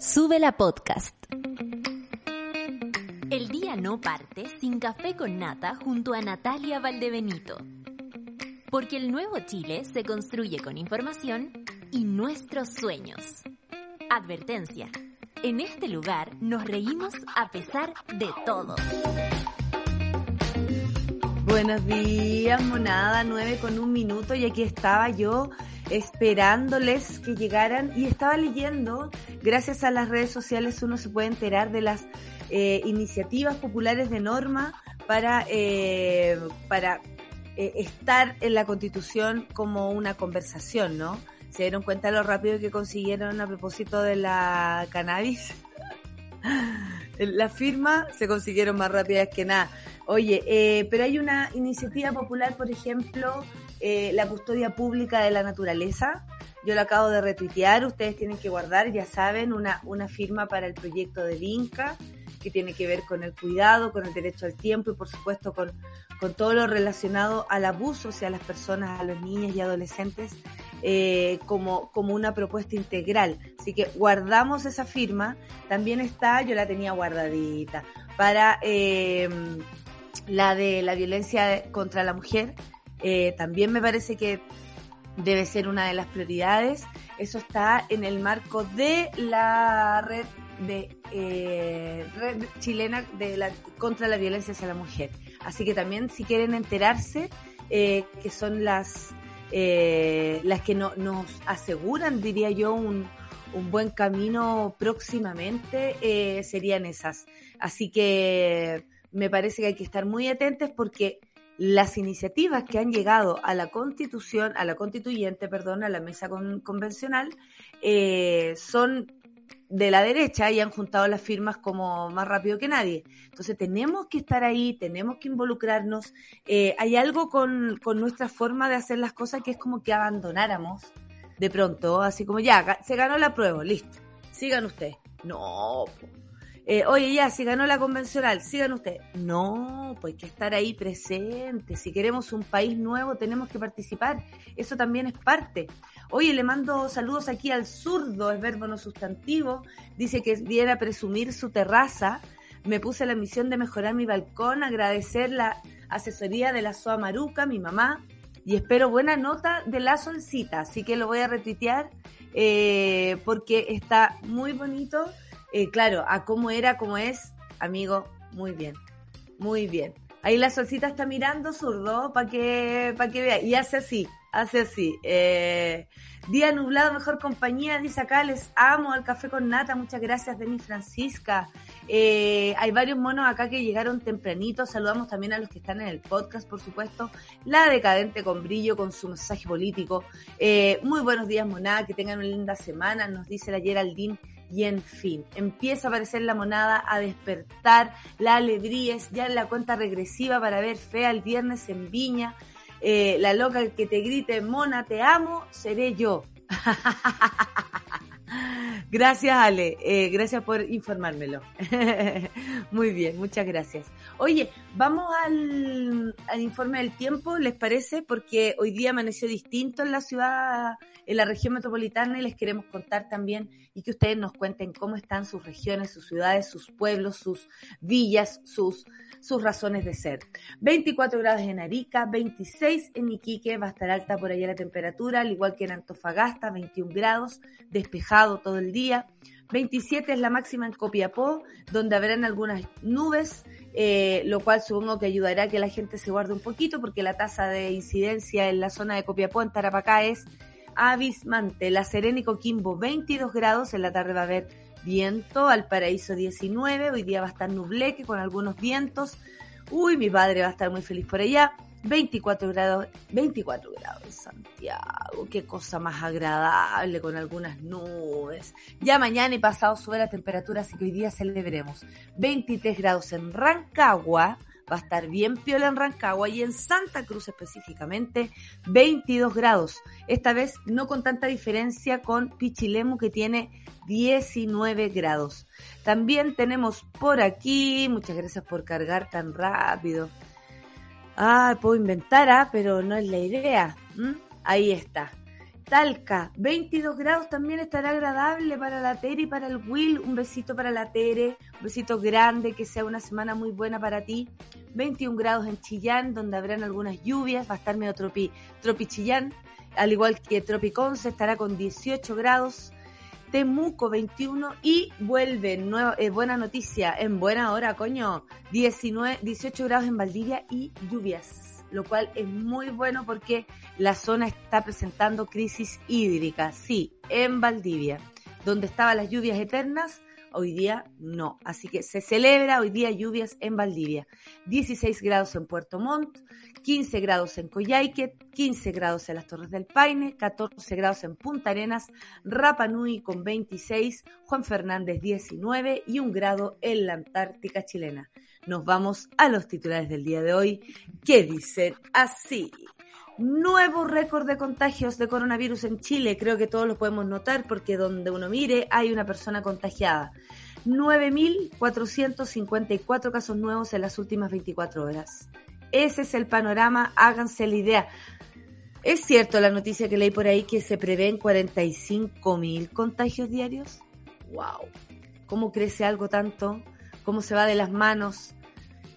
Sube la podcast. El día no parte sin café con nata junto a Natalia Valdebenito. Porque el nuevo Chile se construye con información y nuestros sueños. Advertencia. En este lugar nos reímos a pesar de todo. Buenos días, monada, nueve con un minuto y aquí estaba yo esperándoles que llegaran y estaba leyendo, gracias a las redes sociales uno se puede enterar de las eh, iniciativas populares de norma para, eh, para eh, estar en la constitución como una conversación, ¿no? Se dieron cuenta lo rápido que consiguieron a propósito de la cannabis. la firma se consiguieron más rápidas que nada. Oye, eh, pero hay una iniciativa popular, por ejemplo, eh, la custodia pública de la naturaleza. Yo lo acabo de retuitear, ustedes tienen que guardar, ya saben, una, una firma para el proyecto de Vinca, que tiene que ver con el cuidado, con el derecho al tiempo y por supuesto con, con todo lo relacionado al abuso hacia las personas, a los niños y adolescentes, eh, como, como una propuesta integral. Así que guardamos esa firma. También está, yo la tenía guardadita, para eh, la de la violencia contra la mujer. Eh, también me parece que debe ser una de las prioridades. Eso está en el marco de la red de eh, red chilena de la, contra la violencia hacia la mujer. Así que también si quieren enterarse, eh, que son las eh, las que no, nos aseguran, diría yo, un, un buen camino próximamente, eh, serían esas. Así que me parece que hay que estar muy atentos porque las iniciativas que han llegado a la constitución, a la constituyente, perdón, a la mesa con, convencional, eh, son de la derecha y han juntado las firmas como más rápido que nadie. Entonces tenemos que estar ahí, tenemos que involucrarnos. Eh, hay algo con, con nuestra forma de hacer las cosas que es como que abandonáramos de pronto, así como ya, se ganó la prueba, listo, sigan ustedes. No, eh, oye, ya, si ganó la convencional, sigan ustedes. No, pues hay que estar ahí presente. Si queremos un país nuevo, tenemos que participar. Eso también es parte. Oye, le mando saludos aquí al zurdo, es verbo no sustantivo. Dice que viene a presumir su terraza. Me puse la misión de mejorar mi balcón, agradecer la asesoría de la SOA Maruca, mi mamá, y espero buena nota de la solcita. Así que lo voy a retuitear eh, porque está muy bonito eh, claro, a cómo era, cómo es, amigo, muy bien, muy bien. Ahí la solcita está mirando zurdo para que, para que vea. Y hace así, hace así. Eh, día nublado, mejor compañía, dice acá, les amo al café con nata, muchas gracias, Denis Francisca. Eh, hay varios monos acá que llegaron tempranito, saludamos también a los que están en el podcast, por supuesto. La decadente con brillo, con su mensaje político. muy buenos días, monada, que tengan una linda semana, nos dice la Geraldine y en fin, empieza a aparecer la monada, a despertar, la alegría es ya en la cuenta regresiva para ver fea el viernes en Viña. Eh, la loca que te grite, Mona, te amo, seré yo. Gracias, Ale. Eh, gracias por informármelo. Muy bien, muchas gracias. Oye, vamos al, informe del tiempo, ¿les parece? Porque hoy día amaneció distinto en la ciudad, en la región metropolitana y les queremos contar también y que ustedes nos cuenten cómo están sus regiones, sus ciudades, sus pueblos, sus villas, sus sus razones de ser. 24 grados en Arica, 26 en Iquique, va a estar alta por allá la temperatura, al igual que en Antofagasta, 21 grados, despejado todo el día. 27 es la máxima en Copiapó, donde habrán algunas nubes, eh, lo cual supongo que ayudará a que la gente se guarde un poquito, porque la tasa de incidencia en la zona de Copiapó, en Tarapacá, es abismante. La Serena y Coquimbo, 22 grados, en la tarde va a haber viento, al paraíso 19, hoy día va a estar nubleque con algunos vientos. Uy, mi padre va a estar muy feliz por allá. 24 grados, 24 grados en Santiago, qué cosa más agradable con algunas nubes. Ya mañana y pasado sube la temperatura, así que hoy día celebremos. 23 grados en Rancagua, va a estar bien piola en Rancagua y en Santa Cruz específicamente 22 grados. Esta vez no con tanta diferencia con Pichilemu que tiene 19 grados. También tenemos por aquí, muchas gracias por cargar tan rápido. Ah, puedo inventar, ¿ah? pero no es la idea. Ahí está. Talca, 22 grados también estará agradable para la Tere y para el Will. Un besito para la Tere, un besito grande, que sea una semana muy buena para ti. 21 grados en Chillán, donde habrán algunas lluvias, va a estar medio tropi, tropi Chillán, al igual que Tropiconce estará con 18 grados. Temuco 21 y vuelve, nueva, eh, buena noticia, en buena hora, coño, 19, 18 grados en Valdivia y lluvias, lo cual es muy bueno porque la zona está presentando crisis hídrica, sí, en Valdivia, donde estaban las lluvias eternas, hoy día no. Así que se celebra hoy día lluvias en Valdivia. 16 grados en Puerto Montt, 15 grados en Coyhaique, 15 grados en las Torres del Paine, 14 grados en Punta Arenas, Rapa Nui con 26, Juan Fernández 19 y un grado en la Antártica chilena. Nos vamos a los titulares del día de hoy que dicen así. Nuevo récord de contagios de coronavirus en Chile. Creo que todos lo podemos notar porque donde uno mire hay una persona contagiada. 9.454 casos nuevos en las últimas 24 horas. Ese es el panorama, háganse la idea. ¿Es cierto la noticia que leí por ahí que se prevén 45.000 contagios diarios? ¡Wow! ¿Cómo crece algo tanto? ¿Cómo se va de las manos?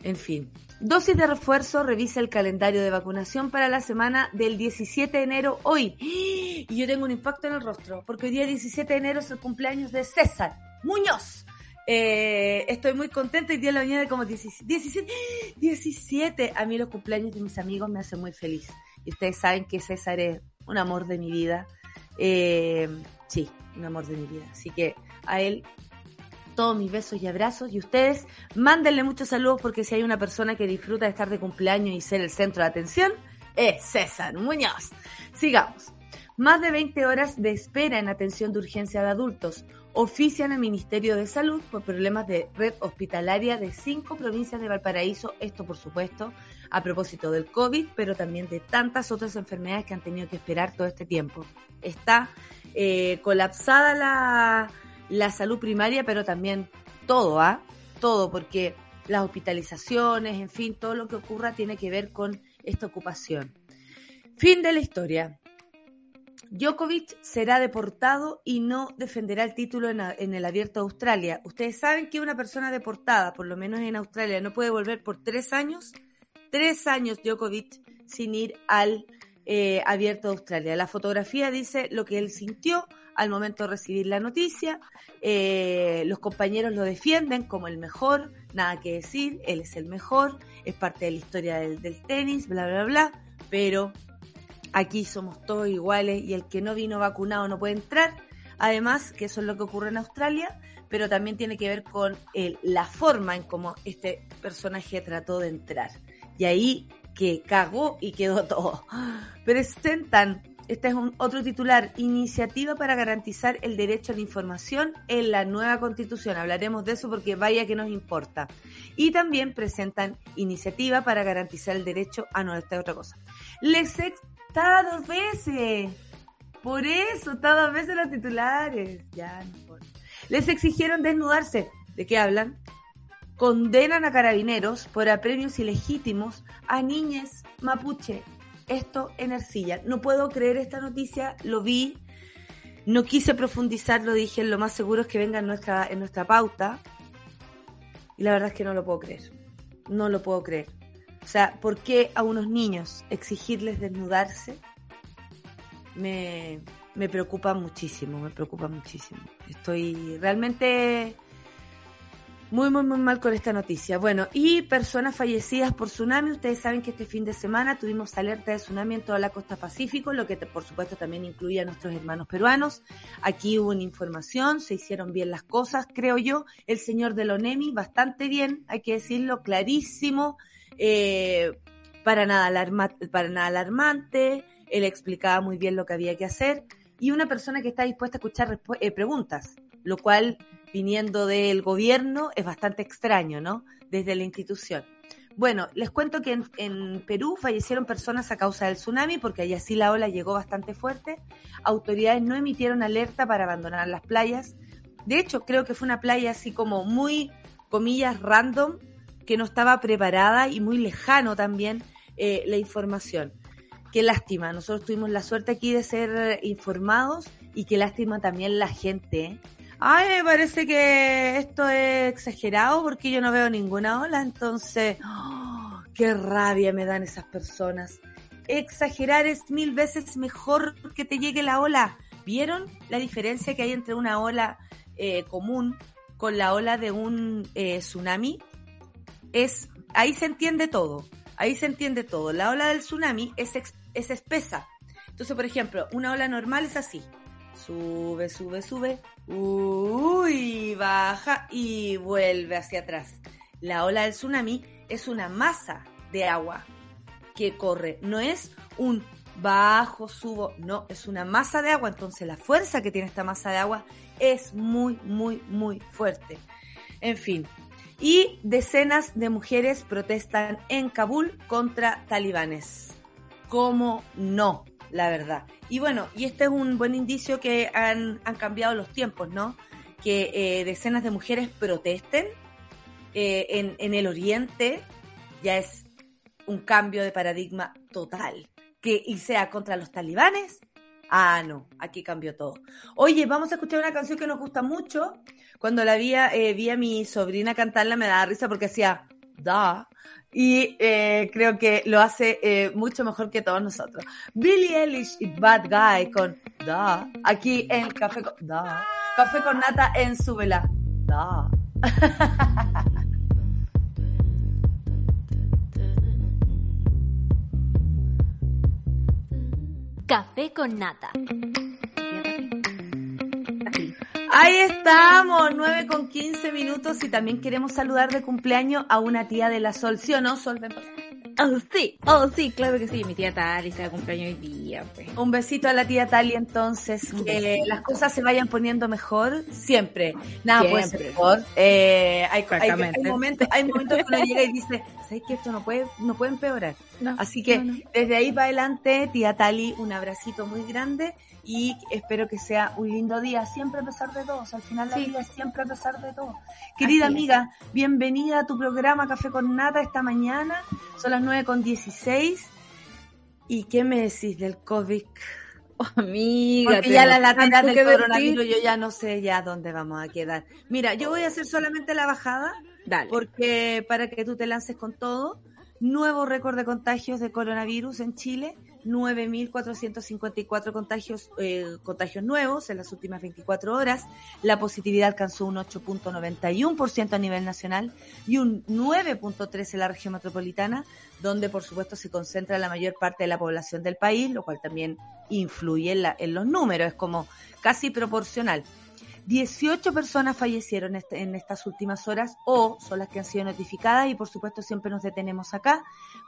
En fin, Dosis de refuerzo, revisa el calendario de vacunación para la semana del 17 de enero hoy. Y yo tengo un impacto en el rostro, porque hoy día 17 de enero es el cumpleaños de César Muñoz. Eh, estoy muy contenta y día de la mañana como 17, 17, 17. A mí los cumpleaños de mis amigos me hacen muy feliz. Y ustedes saben que César es un amor de mi vida. Eh, sí, un amor de mi vida. Así que a él todos mis besos y abrazos. Y ustedes, mándenle muchos saludos porque si hay una persona que disfruta de estar de cumpleaños y ser el centro de atención, es César Muñoz. Sigamos. Más de 20 horas de espera en atención de urgencia de adultos ofician el Ministerio de Salud por problemas de red hospitalaria de cinco provincias de Valparaíso. Esto, por supuesto, a propósito del COVID, pero también de tantas otras enfermedades que han tenido que esperar todo este tiempo. Está eh, colapsada la, la salud primaria, pero también todo, ¿ah? Todo, porque las hospitalizaciones, en fin, todo lo que ocurra tiene que ver con esta ocupación. Fin de la historia. Djokovic será deportado y no defenderá el título en, el Abierto de Australia. Ustedes saben que una persona deportada, por lo menos en Australia, no puede volver por tres años. Tres años Djokovic sin ir al eh, Abierto de Australia. La fotografía dice lo que él sintió, al momento de recibir la noticia. Eh, los compañeros lo defienden como el mejor, nada que decir, él es el mejor, es parte de la historia del, tenis, bla, bla, bla, pero aquí somos todos iguales y el que no vino vacunado no puede entrar. Además, que eso es lo que ocurre en Australia, pero también tiene que ver con la forma en cómo este personaje trató de entrar. Y ahí que cagó y quedó todo. Presentan este es un otro titular, iniciativa para garantizar el derecho a la información en la nueva constitución. Hablaremos de eso porque vaya que nos importa. Y también presentan iniciativa para garantizar el derecho a no, esta otra cosa. Les está dos veces. Por eso, está dos veces los titulares. Ya, no Les exigieron desnudarse. ¿De qué hablan? Condenan a carabineros por apremios ilegítimos a niñas mapuche esto en Ercilla. No puedo creer esta noticia, lo vi, no quise profundizar, lo dije, lo más seguro es que venga en nuestra, en nuestra pauta. Y la verdad es que no lo puedo creer. No lo puedo creer. O sea, ¿por qué a unos niños exigirles desnudarse? Me, me preocupa muchísimo, me preocupa muchísimo. Estoy realmente muy, muy, muy mal con esta noticia. Bueno, y personas fallecidas por tsunami. Ustedes saben que este fin de semana tuvimos alerta de tsunami en toda la costa pacífico, lo que por supuesto también incluye a nuestros hermanos peruanos. Aquí hubo una información, se hicieron bien las cosas, creo yo. El señor de Lonemi, bastante bien, hay que decirlo, clarísimo. Eh, para nada, para nada alarmante, él explicaba muy bien lo que había que hacer y una persona que está dispuesta a escuchar eh, preguntas, lo cual viniendo del gobierno es bastante extraño, ¿no? Desde la institución. Bueno, les cuento que en, Perú fallecieron personas a causa del tsunami porque allá sí la ola llegó bastante fuerte. Autoridades no emitieron alerta para abandonar las playas. De hecho, creo que fue una playa así como muy, comillas, random, que no estaba preparada y muy lejano también eh, la información. Qué lástima, nosotros tuvimos la suerte aquí de ser informados y qué lástima también la gente. ¿eh? Ay, me parece que esto es exagerado porque yo no veo ninguna ola, entonces, ¡oh! qué rabia me dan esas personas. Exagerar es mil veces mejor que te llegue la ola. ¿Vieron la diferencia que hay entre una ola eh, común con la ola de un eh, tsunami? Es, ahí se entiende todo, ahí se entiende todo. La ola del tsunami es, es espesa. Entonces, por ejemplo, una ola normal es así. Sube, sube, sube Uy, baja y vuelve hacia atrás. La ola del tsunami es una masa de agua que corre, no es un bajo, subo, no, es una masa de agua, entonces la fuerza que tiene esta masa de agua es muy, muy, muy fuerte. En fin, y decenas de mujeres protestan en Kabul contra talibanes. ¿Cómo no? La verdad. Y bueno, y este es un buen indicio que han, cambiado los tiempos, ¿no? Que eh, decenas de mujeres protesten eh, en, en el Oriente, ya es un cambio de paradigma total. Que y sea contra los talibanes, ah, no, aquí cambió todo. Oye, vamos a escuchar una canción que nos gusta mucho. Cuando la vi, eh, vi a mi sobrina cantarla me daba risa porque hacía da, y eh, creo que lo hace eh, mucho mejor que todos nosotros. Billie Eilish y Bad Guy con Da, aquí en Café con, da, Café con Nata en su vela. Da. Café con Nata. Ahí estamos, 9 con 15 minutos y también queremos saludar de cumpleaños a una tía de la Sol, ¿sí o no, Sol? Oh, sí, oh, sí, claro que sí, mi tía Tali está de cumpleaños hoy día. Pues. Un besito a la tía Tali entonces, que las cosas se vayan poniendo mejor siempre. Nada, pues mejor. Eh, hay, momentos, hay momentos que uno llega y dice, ¿sabes que esto no puede, no puede empeorar? Así que desde ahí para adelante, tía Tali, un abracito muy grande y espero que sea un lindo día, siempre a pesar de todo, al final la vida es siempre a pesar de todo. Querida amiga, bienvenida a tu programa Café con Nata esta mañana, son las 9 con 16. ¿Y qué me decís del COVID? Oh, amiga, Porque ya la lateral del coronavirus yo ya no sé ya dónde vamos a quedar. Mira, yo voy a hacer solamente la bajada, Dale. porque para que tú te lances con todo, nuevo récord de contagios de coronavirus en Chile, 9.454 contagios, eh, contagios nuevos en las últimas 24 horas. La positividad alcanzó un 8.91% a nivel nacional y un 9.3% en la región metropolitana, donde por supuesto se concentra la mayor parte de la población del país, lo cual también influye en, en los números, es como casi proporcional. 18 personas fallecieron este, en estas últimas horas o son las que han sido notificadas y por supuesto siempre nos detenemos acá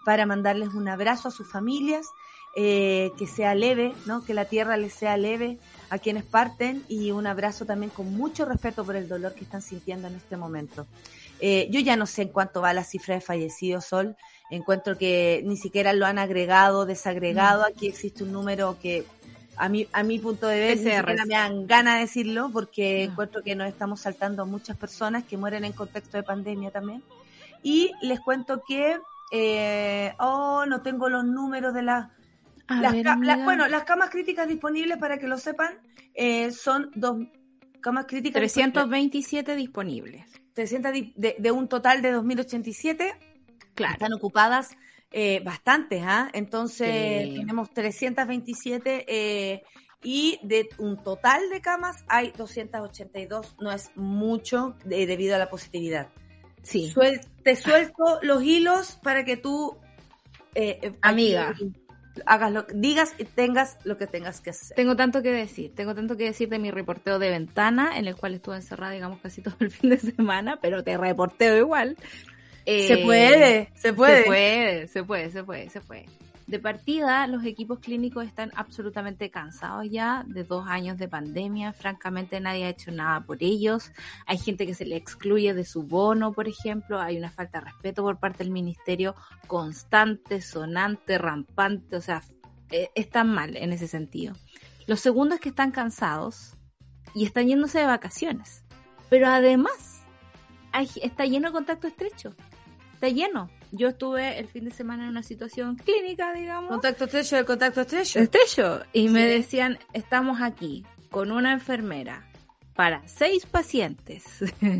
para mandarles un abrazo a sus familias eh, que sea leve, ¿no? Que la tierra les sea leve a quienes parten y un abrazo también con mucho respeto por el dolor que están sintiendo en este momento. Eh, yo ya no sé en cuánto va la cifra de fallecidos, Sol. Encuentro que ni siquiera lo han agregado, desagregado. Mm. Aquí existe un número que a mi, a mi punto de vista me dan ganas de decirlo porque mm. encuentro que nos estamos saltando a muchas personas que mueren en contexto de pandemia también. Y les cuento que, eh, oh, no tengo los números de las las, bueno, las camas críticas disponibles, para que lo sepan, eh, son dos camas críticas. 327 disponibles. 300 de, un total de 2087. Claro. Están ocupadas eh, bastantes, ¿ah? Entonces tenemos 327 eh, y de un total de camas hay 282. No es mucho debido a la positividad. Sí. te suelto los hilos para que tú... Amiga hagas lo digas y tengas lo que tengas que hacer. Tengo tanto que decir, tengo tanto que decir de mi reporteo de ventana, en el cual estuve encerrada, digamos, casi todo el fin de semana, pero te reporteo igual. se Eh, puede, se puede. Se puede, se puede, se puede, se puede. De partida, los equipos clínicos están absolutamente cansados ya de dos años de pandemia. Francamente, nadie ha hecho nada por ellos. Hay gente que se le excluye de su bono, por ejemplo. Hay una falta de respeto por parte del ministerio constante, sonante, rampante. O sea, eh, están mal en ese sentido. Lo segundo es que están cansados y están yéndose de vacaciones. Pero además, hay- está lleno de contacto estrecho. Está lleno. Yo estuve el fin de semana en una situación clínica, digamos. Contacto estrecho del contacto estrecho. estrecho. Y me decían, estamos aquí con una enfermera para seis pacientes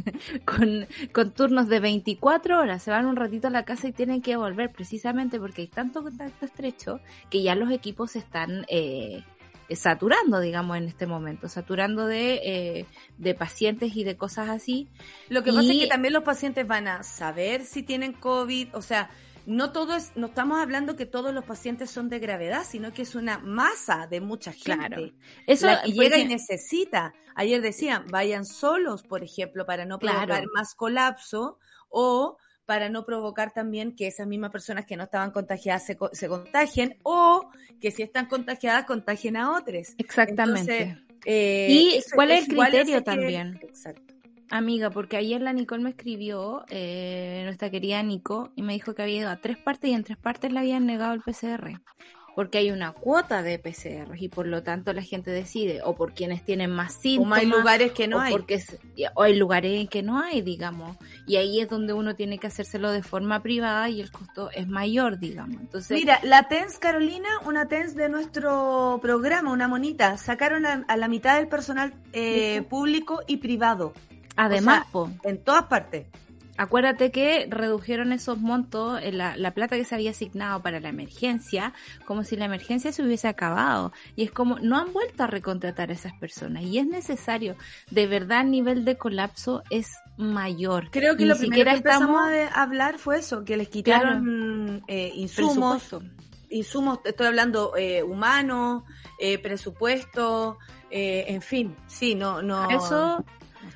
con, con turnos de 24 horas. Se van un ratito a la casa y tienen que volver precisamente porque hay tanto contacto estrecho que ya los equipos están eh, saturando, digamos, en este momento. Saturando de, eh, de pacientes y de cosas así. Lo que pasa es que también los pacientes van a saber si tienen COVID, o sea, no todo es, no estamos hablando que todos los pacientes son de gravedad, sino que es una masa de mucha gente. Claro. Eso la que llega y necesita. Ayer decían, vayan solos, por ejemplo, para no Claro. provocar más colapso o para no provocar también que esas mismas personas que no estaban contagiadas se, se contagien o que si están contagiadas contagien a otros. Exactamente. Entonces, eh, ¿Y eso cuál es el criterio que- también? Exacto. Amiga, porque ayer la Nicole me escribió, eh, nuestra querida Nico, y me dijo que había ido a tres partes y en tres partes le habían negado el PCR. Porque hay una cuota de PCR y por lo tanto la gente decide, o por quienes tienen más síntomas, Como hay lugares que no o hay. porque o hay lugares en que no hay, digamos. Y ahí es donde uno tiene que hacérselo de forma privada y el costo es mayor, digamos. Entonces, Mira, la TENS Carolina, una TENS de nuestro programa, una monita, sacaron a, a la mitad del personal eh, público y privado, además, o sea, en todas partes. Acuérdate que redujeron esos montos, la, la plata que se había asignado para la emergencia, como si la emergencia se hubiese acabado. Y es como, no han vuelto a recontratar a esas personas. Y es necesario. De verdad, el nivel de colapso es mayor. Creo que Ni lo primero que empezamos estamos- a hablar fue eso, que les quitaron eh, insumos, insumos, estoy hablando eh, humanos, eh, presupuesto, eh, en fin, sí, no, no. Eso,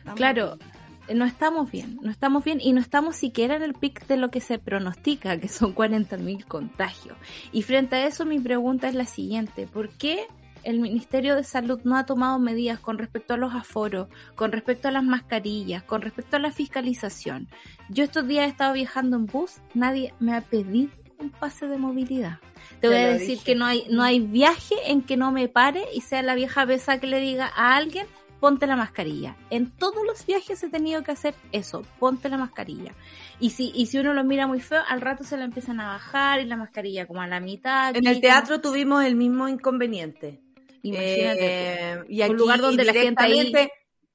no claro, bien. No estamos bien, no estamos bien y no estamos siquiera en el pic de lo que se pronostica, que son 40.000 contagios. Y frente a eso mi pregunta es la siguiente, ¿por qué el Ministerio de Salud no ha tomado medidas con respecto a los aforos, con respecto a las mascarillas, con respecto a la fiscalización? Yo estos días he estado viajando en bus, nadie me ha pedido un pase de movilidad. Te voy a decir dije. que no hay, no hay viaje en que no me pare y sea la vieja pesa que le diga a alguien, ponte la mascarilla. En todos los viajes he tenido que hacer eso, ponte la mascarilla. Y si, y si uno lo mira muy feo, al rato se la empiezan a bajar y la mascarilla como a la mitad. En el teatro tuvimos el mismo inconveniente. imagínate. Eh, y aquí un lugar donde la gente ahí-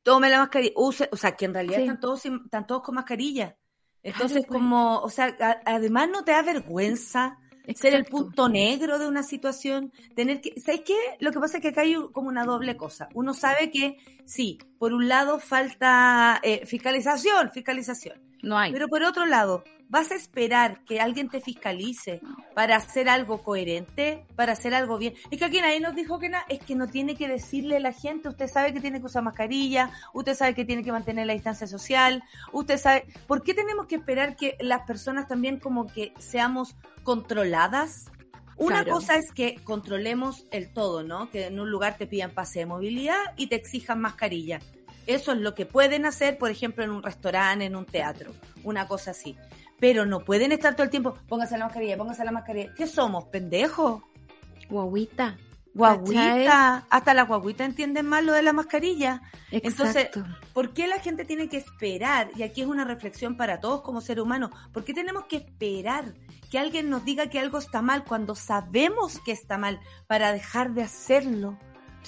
tome la mascarilla, use, o sea, que en realidad Sí. están todos están todos con mascarilla. Entonces, Claro, pues. como, o sea, a- además no te da vergüenza ser el punto negro de una situación, tener que, ¿sabes qué? Lo que pasa es que acá hay como una doble cosa. Uno sabe que sí, por un lado falta eh, fiscalización, fiscalización. No hay. Pero por otro lado, ¿vas a esperar que alguien te fiscalice para hacer algo coherente, para hacer algo bien? Es que aquí nadie nos dijo que nada, es que no tiene que decirle a la gente, usted sabe que tiene que usar mascarilla, usted sabe que tiene que mantener la distancia social, usted sabe, ¿por qué tenemos que esperar que las personas también como que seamos controladas? Una Claro. cosa es que controlemos el todo, ¿no? Que en un lugar te pidan pase de movilidad y te exijan mascarilla. Eso es lo que pueden hacer, por ejemplo, en un restaurante, en un teatro, una cosa así. Pero no pueden estar todo el tiempo, póngase la mascarilla, póngase la mascarilla. ¿Qué somos, pendejos? Guaguita. Guaguita. Hasta las guaguitas entienden más lo de la mascarilla. Entonces, Exacto. ¿Por qué la gente tiene que esperar? Y aquí es una reflexión para todos como ser humano. ¿Por qué tenemos que esperar que alguien nos diga que algo está mal cuando sabemos que está mal para dejar de hacerlo?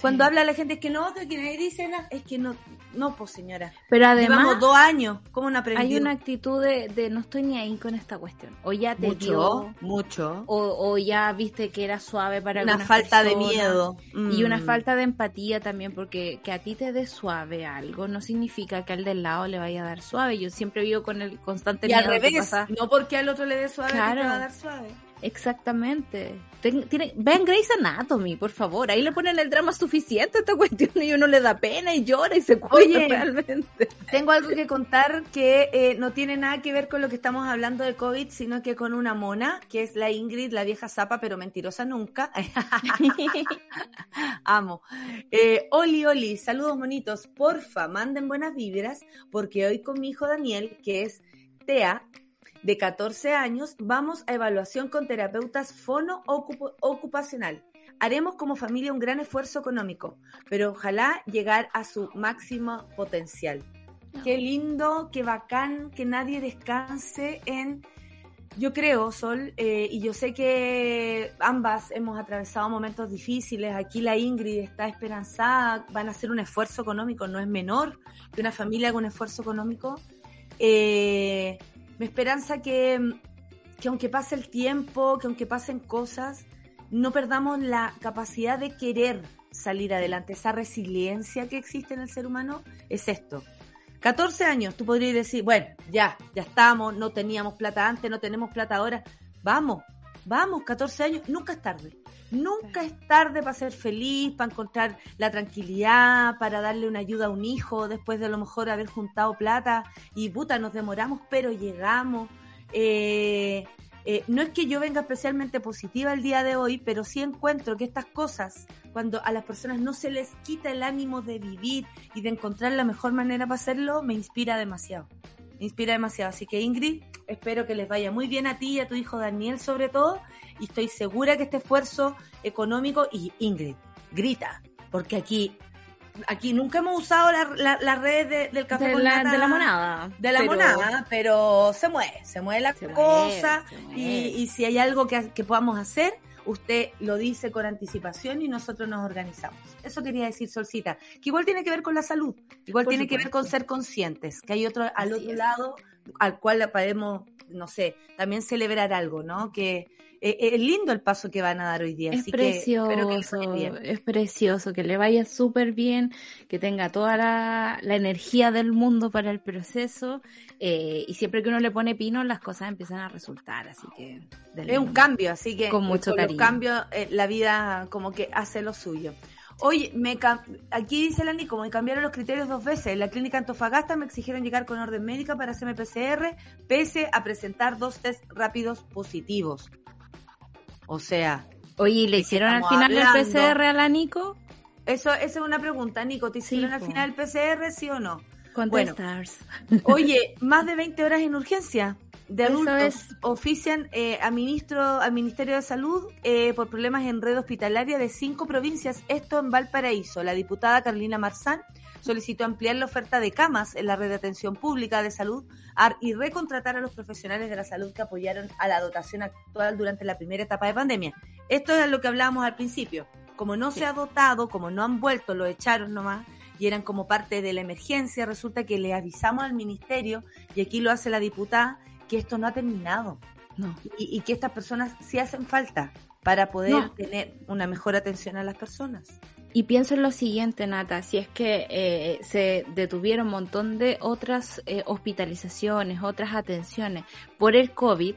Cuando habla la gente es que no, que nadie dice nada, es que no, no, pues señora. Pero además, Llevamos dos años, ¿cómo no hay una actitud de, de no estoy ni ahí con esta cuestión. O ya te mucho, dio, mucho. o, o ya viste que era suave para Una falta de miedo. Y una Mm. falta de empatía también, porque que a ti te dé suave algo no significa que al del lado le vaya a dar suave. Yo siempre vivo con el constante Y al revés, no porque al otro le dé suave, ti te Claro. va a dar suave. Exactamente. tiene, vean Grey's Anatomy, por favor. Ahí le ponen el drama suficiente a esta cuestión y uno le da pena y llora y se cuenta realmente. Tengo algo que contar que eh, no tiene nada que ver con lo que estamos hablando de COVID, sino que con una mona, que es la Ingrid, la vieja zapa, pero mentirosa nunca. Amo. Eh, oli, Oli, saludos bonitos. Porfa, manden buenas vibras, porque hoy con mi hijo Daniel, que es TEA, de 14 años, vamos a evaluación con terapeutas fono-ocupacional. Haremos como familia un gran esfuerzo económico, pero ojalá llegar a su máximo potencial. Qué lindo, qué bacán, que nadie descanse en... Yo creo, Sol, eh, y yo sé que ambas hemos atravesado momentos difíciles. Aquí la Ingrid está esperanzada, van a hacer un esfuerzo económico, no es menor que una familia haga un esfuerzo económico. Eh, me esperanza que, que aunque pase el tiempo, que aunque pasen cosas, no perdamos la capacidad de querer salir adelante. Esa resiliencia que existe en el ser humano es esto. 14 años, tú podrías decir, bueno, ya, ya estamos, no teníamos plata antes, no tenemos plata ahora. Vamos, vamos, 14 años, nunca es tarde. Nunca es tarde para ser feliz, para encontrar la tranquilidad, para darle una ayuda a un hijo después de a lo mejor haber juntado plata y puta, nos demoramos, pero llegamos. Eh, eh, no es que yo venga especialmente positiva el día de hoy, pero sí encuentro que estas cosas, cuando a las personas no se les quita el ánimo de vivir y de encontrar la mejor manera para hacerlo, me inspira demasiado. Me inspira demasiado. Así que Ingrid, espero que les vaya muy bien a ti y a tu hijo Daniel sobre todo y estoy segura que este esfuerzo económico, y Ingrid, grita, porque aquí aquí nunca hemos usado las la, redes del café de, la, de la monada. De la monada, pero se mueve, se mueve la cosa Y, si hay algo que, que, podamos hacer, usted lo dice con anticipación y nosotros nos organizamos. Eso quería decir, Solcita, que igual tiene que ver con la salud, igual tiene que ver con ser conscientes, que hay otro al otro lado al cual podemos, no sé, también celebrar algo, ¿no? Que eh, eh, es lindo el paso que van a dar hoy día. Es precioso, es precioso, que le vaya súper bien, que tenga toda la, energía del mundo para el proceso eh, y siempre que uno le pone pino las cosas empiezan a resultar, así que... Es un cambio, así que con mucho cariño. cambio la vida como que hace lo suyo. Oye, me aquí dice la como me cambiaron los criterios dos veces. En la clínica Antofagasta me exigieron llegar con orden médica para hacerme PCR, pese a presentar dos test rápidos positivos. O sea. Oye, ¿le hicieron al final el PCR a la Nico? Eso, esa es una pregunta, Nico. ¿Te hicieron al final el PCR, sí o no? Bueno, oye, más de 20 horas en urgencia de adultos ofician eh, al, ministro, al Ministerio de Salud eh, por problemas en red hospitalaria de cinco provincias, esto en Valparaíso. La diputada Carolina Marzán solicitó ampliar la oferta de camas en la red de atención pública de salud y recontratar a los profesionales de la salud que apoyaron a la dotación actual durante la primera etapa de pandemia. Esto es lo que hablábamos al principio. Como no se ha dotado, como no han vuelto, lo echaron nomás y eran como parte de la emergencia, resulta que le avisamos al ministerio, y aquí lo hace la diputada, que esto no ha terminado. Y, que estas personas sí hacen falta para poder tener una mejor atención a las personas. Y pienso en lo siguiente, Nata, si es que eh, se detuvieron un montón de otras eh, hospitalizaciones, otras atenciones por el COVID,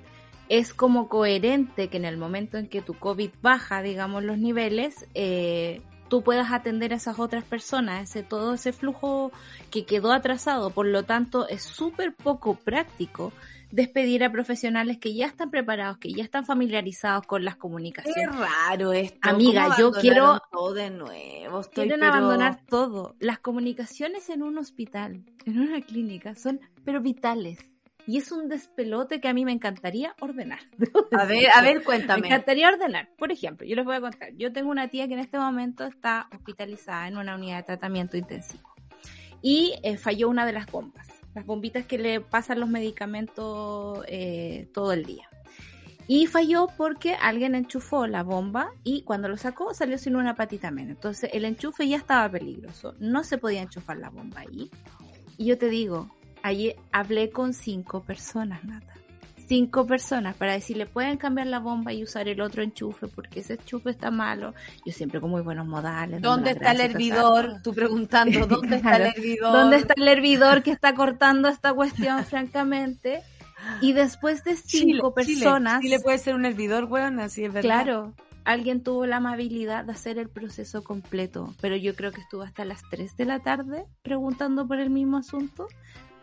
es como coherente que en el momento en que tu COVID baja, digamos, los niveles, eh, tú puedas atender a esas otras personas, ese todo ese flujo que quedó atrasado. Por lo tanto, es súper poco práctico despedir a profesionales que ya están preparados, que ya están familiarizados con las comunicaciones. Qué raro esto. Amiga, yo quiero todo de nuevo. quieren abandonar todo. Las comunicaciones en un hospital, en una clínica, son pero vitales. Y es un despelote que a mí me encantaría ordenar. A ver, a ver, cuéntame. Me encantaría ordenar. Por ejemplo, yo les voy a contar. Yo tengo una tía que en este momento está hospitalizada en una unidad de tratamiento intensivo. Y eh, falló una de las bombas las bombitas que le pasan los medicamentos eh, todo el día. Y falló porque alguien enchufó la bomba y cuando lo sacó salió sin una patita menos. Entonces el enchufe ya estaba peligroso. No se podía enchufar la bomba ahí. Y yo te digo, allí hablé con cinco personas, Nata cinco personas para decirle pueden cambiar la bomba y usar el otro enchufe porque ese enchufe está malo. Yo siempre con muy buenos modales. ¿Dónde está el hervidor? Tú preguntando, ¿dónde está el hervidor? ¿Dónde está el hervidor que está cortando esta cuestión, francamente? Y después de cinco personas. Chile, puede ser un hervidor, weón, así es verdad. Claro, alguien tuvo la amabilidad de hacer el proceso completo, pero yo creo que estuvo hasta las 3 de la tarde preguntando por el mismo asunto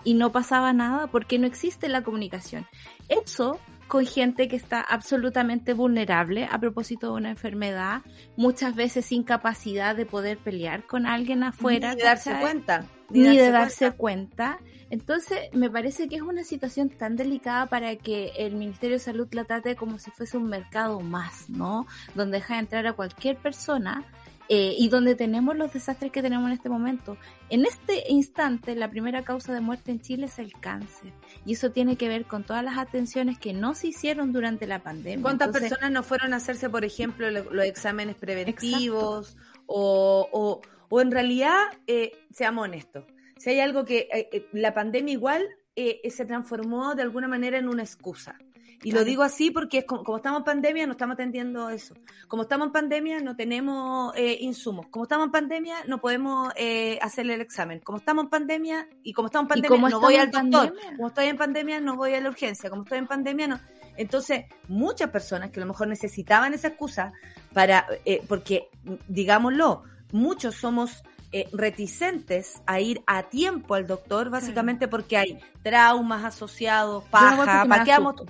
y no pasaba nada porque no existe la comunicación. Eso con gente que está absolutamente vulnerable a propósito de una enfermedad, muchas veces sin capacidad de poder pelear con alguien afuera. Ni de darse cuenta. Ni, de darse cuenta. Entonces, me parece que es una situación tan delicada para que el Ministerio de Salud la trate como si fuese un mercado más, ¿no? Donde deja entrar a cualquier persona eh, y donde tenemos los desastres que tenemos en este momento. En este instante, la primera causa de muerte en Chile es el cáncer. Y eso tiene que ver con todas las atenciones que no se hicieron durante la pandemia. ¿Cuántas personas no fueron a hacerse, por ejemplo, los exámenes preventivos? O, o, o, en realidad, eh, seamos honestos, si hay algo que eh, la pandemia igual se transformó de alguna manera en una excusa. Y lo digo así porque es como, estamos en pandemia, no estamos atendiendo eso. Como estamos en pandemia, no tenemos eh, insumos. Como estamos en pandemia, no podemos eh, hacerle el examen. Como estamos en pandemia, y como estamos en pandemia, no voy al doctor. Como estoy en pandemia, no voy a la urgencia. Como estoy en pandemia, no. Entonces, muchas personas que a lo mejor necesitaban esa excusa para, eh, porque, digámoslo, muchos somos eh, reticentes a ir a tiempo al doctor, básicamente porque hay traumas asociados, paja, paqueamos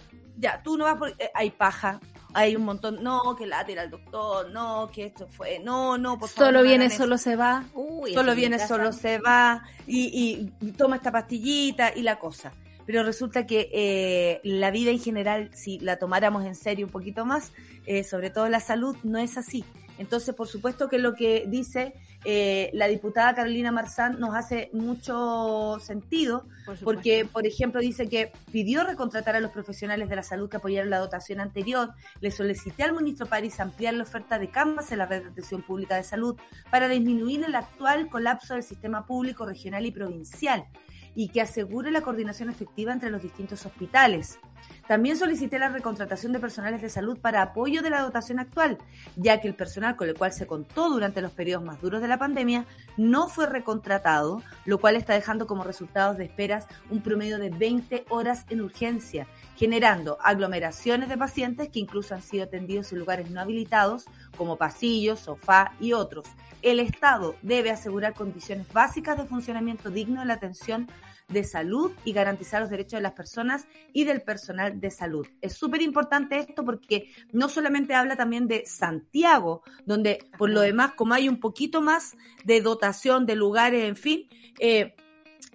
ya, tú no vas por, eh, hay paja, hay un montón, no, que la tira el doctor, no, que esto fue, no, no, por favor. Solo viene, solo se va. solo viene, solo se va, y, y, toma esta pastillita y la cosa. Pero resulta que eh, la vida en general, si la tomáramos en serio un poquito más, eh, sobre todo la salud, no es así. Entonces, por supuesto que lo que dice eh, la diputada Carolina Marzán nos hace mucho sentido, porque, por ejemplo, dice que pidió recontratar a los profesionales de la salud que apoyaron la dotación anterior, le solicité al ministro París ampliar la oferta de camas en la red de atención pública de salud para disminuir el actual colapso del sistema público regional y provincial y que asegure la coordinación efectiva entre los distintos hospitales. También solicité la recontratación de personales de salud para apoyo de la dotación actual, ya que el personal con el cual se contó durante los periodos más duros de la pandemia no fue recontratado, lo cual está dejando como resultados de esperas un promedio de 20 horas en urgencia, generando aglomeraciones de pacientes que incluso han sido atendidos en lugares no habilitados como pasillos, sofá y otros. El Estado debe asegurar condiciones básicas de funcionamiento digno de la atención de salud y garantizar los derechos de las personas y del personal de salud. Es súper importante esto porque no solamente habla también de Santiago, donde por lo demás, como hay un poquito más de dotación de lugares, en fin, eh,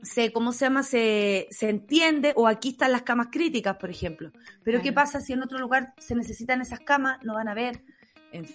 se, ¿cómo se llama? Se, se entiende, o aquí están las camas críticas, por ejemplo. Pero ¿qué pasa si en otro lugar se necesitan esas camas? No van a ver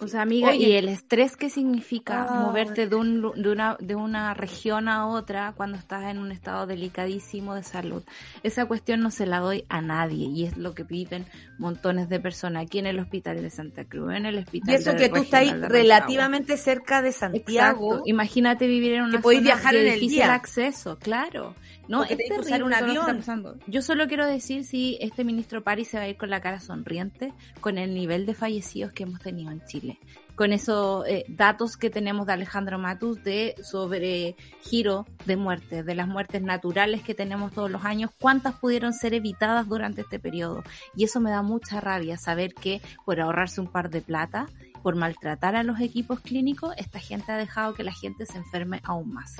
o sea, amiga, y el estrés que significa moverte de, un, de, una, de una región a otra cuando estás en un estado delicadísimo de salud. Esa cuestión no se la doy a nadie y es lo que viven montones de personas aquí en el hospital de Santa Cruz, en el hospital Y eso que tú estás relativamente cerca de Santiago. Imagínate vivir en una que viajar en el difícil acceso, claro. No, es terrible un avión. Yo solo quiero decir si este ministro París se va a ir con la cara sonriente con el nivel de fallecidos que hemos tenido en Chile. Con esos eh, datos que tenemos de Alejandro Matus de sobre giro de muertes, de las muertes naturales que tenemos todos los años, cuántas pudieron ser evitadas durante este periodo. Y eso me da mucha rabia saber que por ahorrarse un par de plata, por maltratar a los equipos clínicos, esta gente ha dejado que la gente se enferme aún más.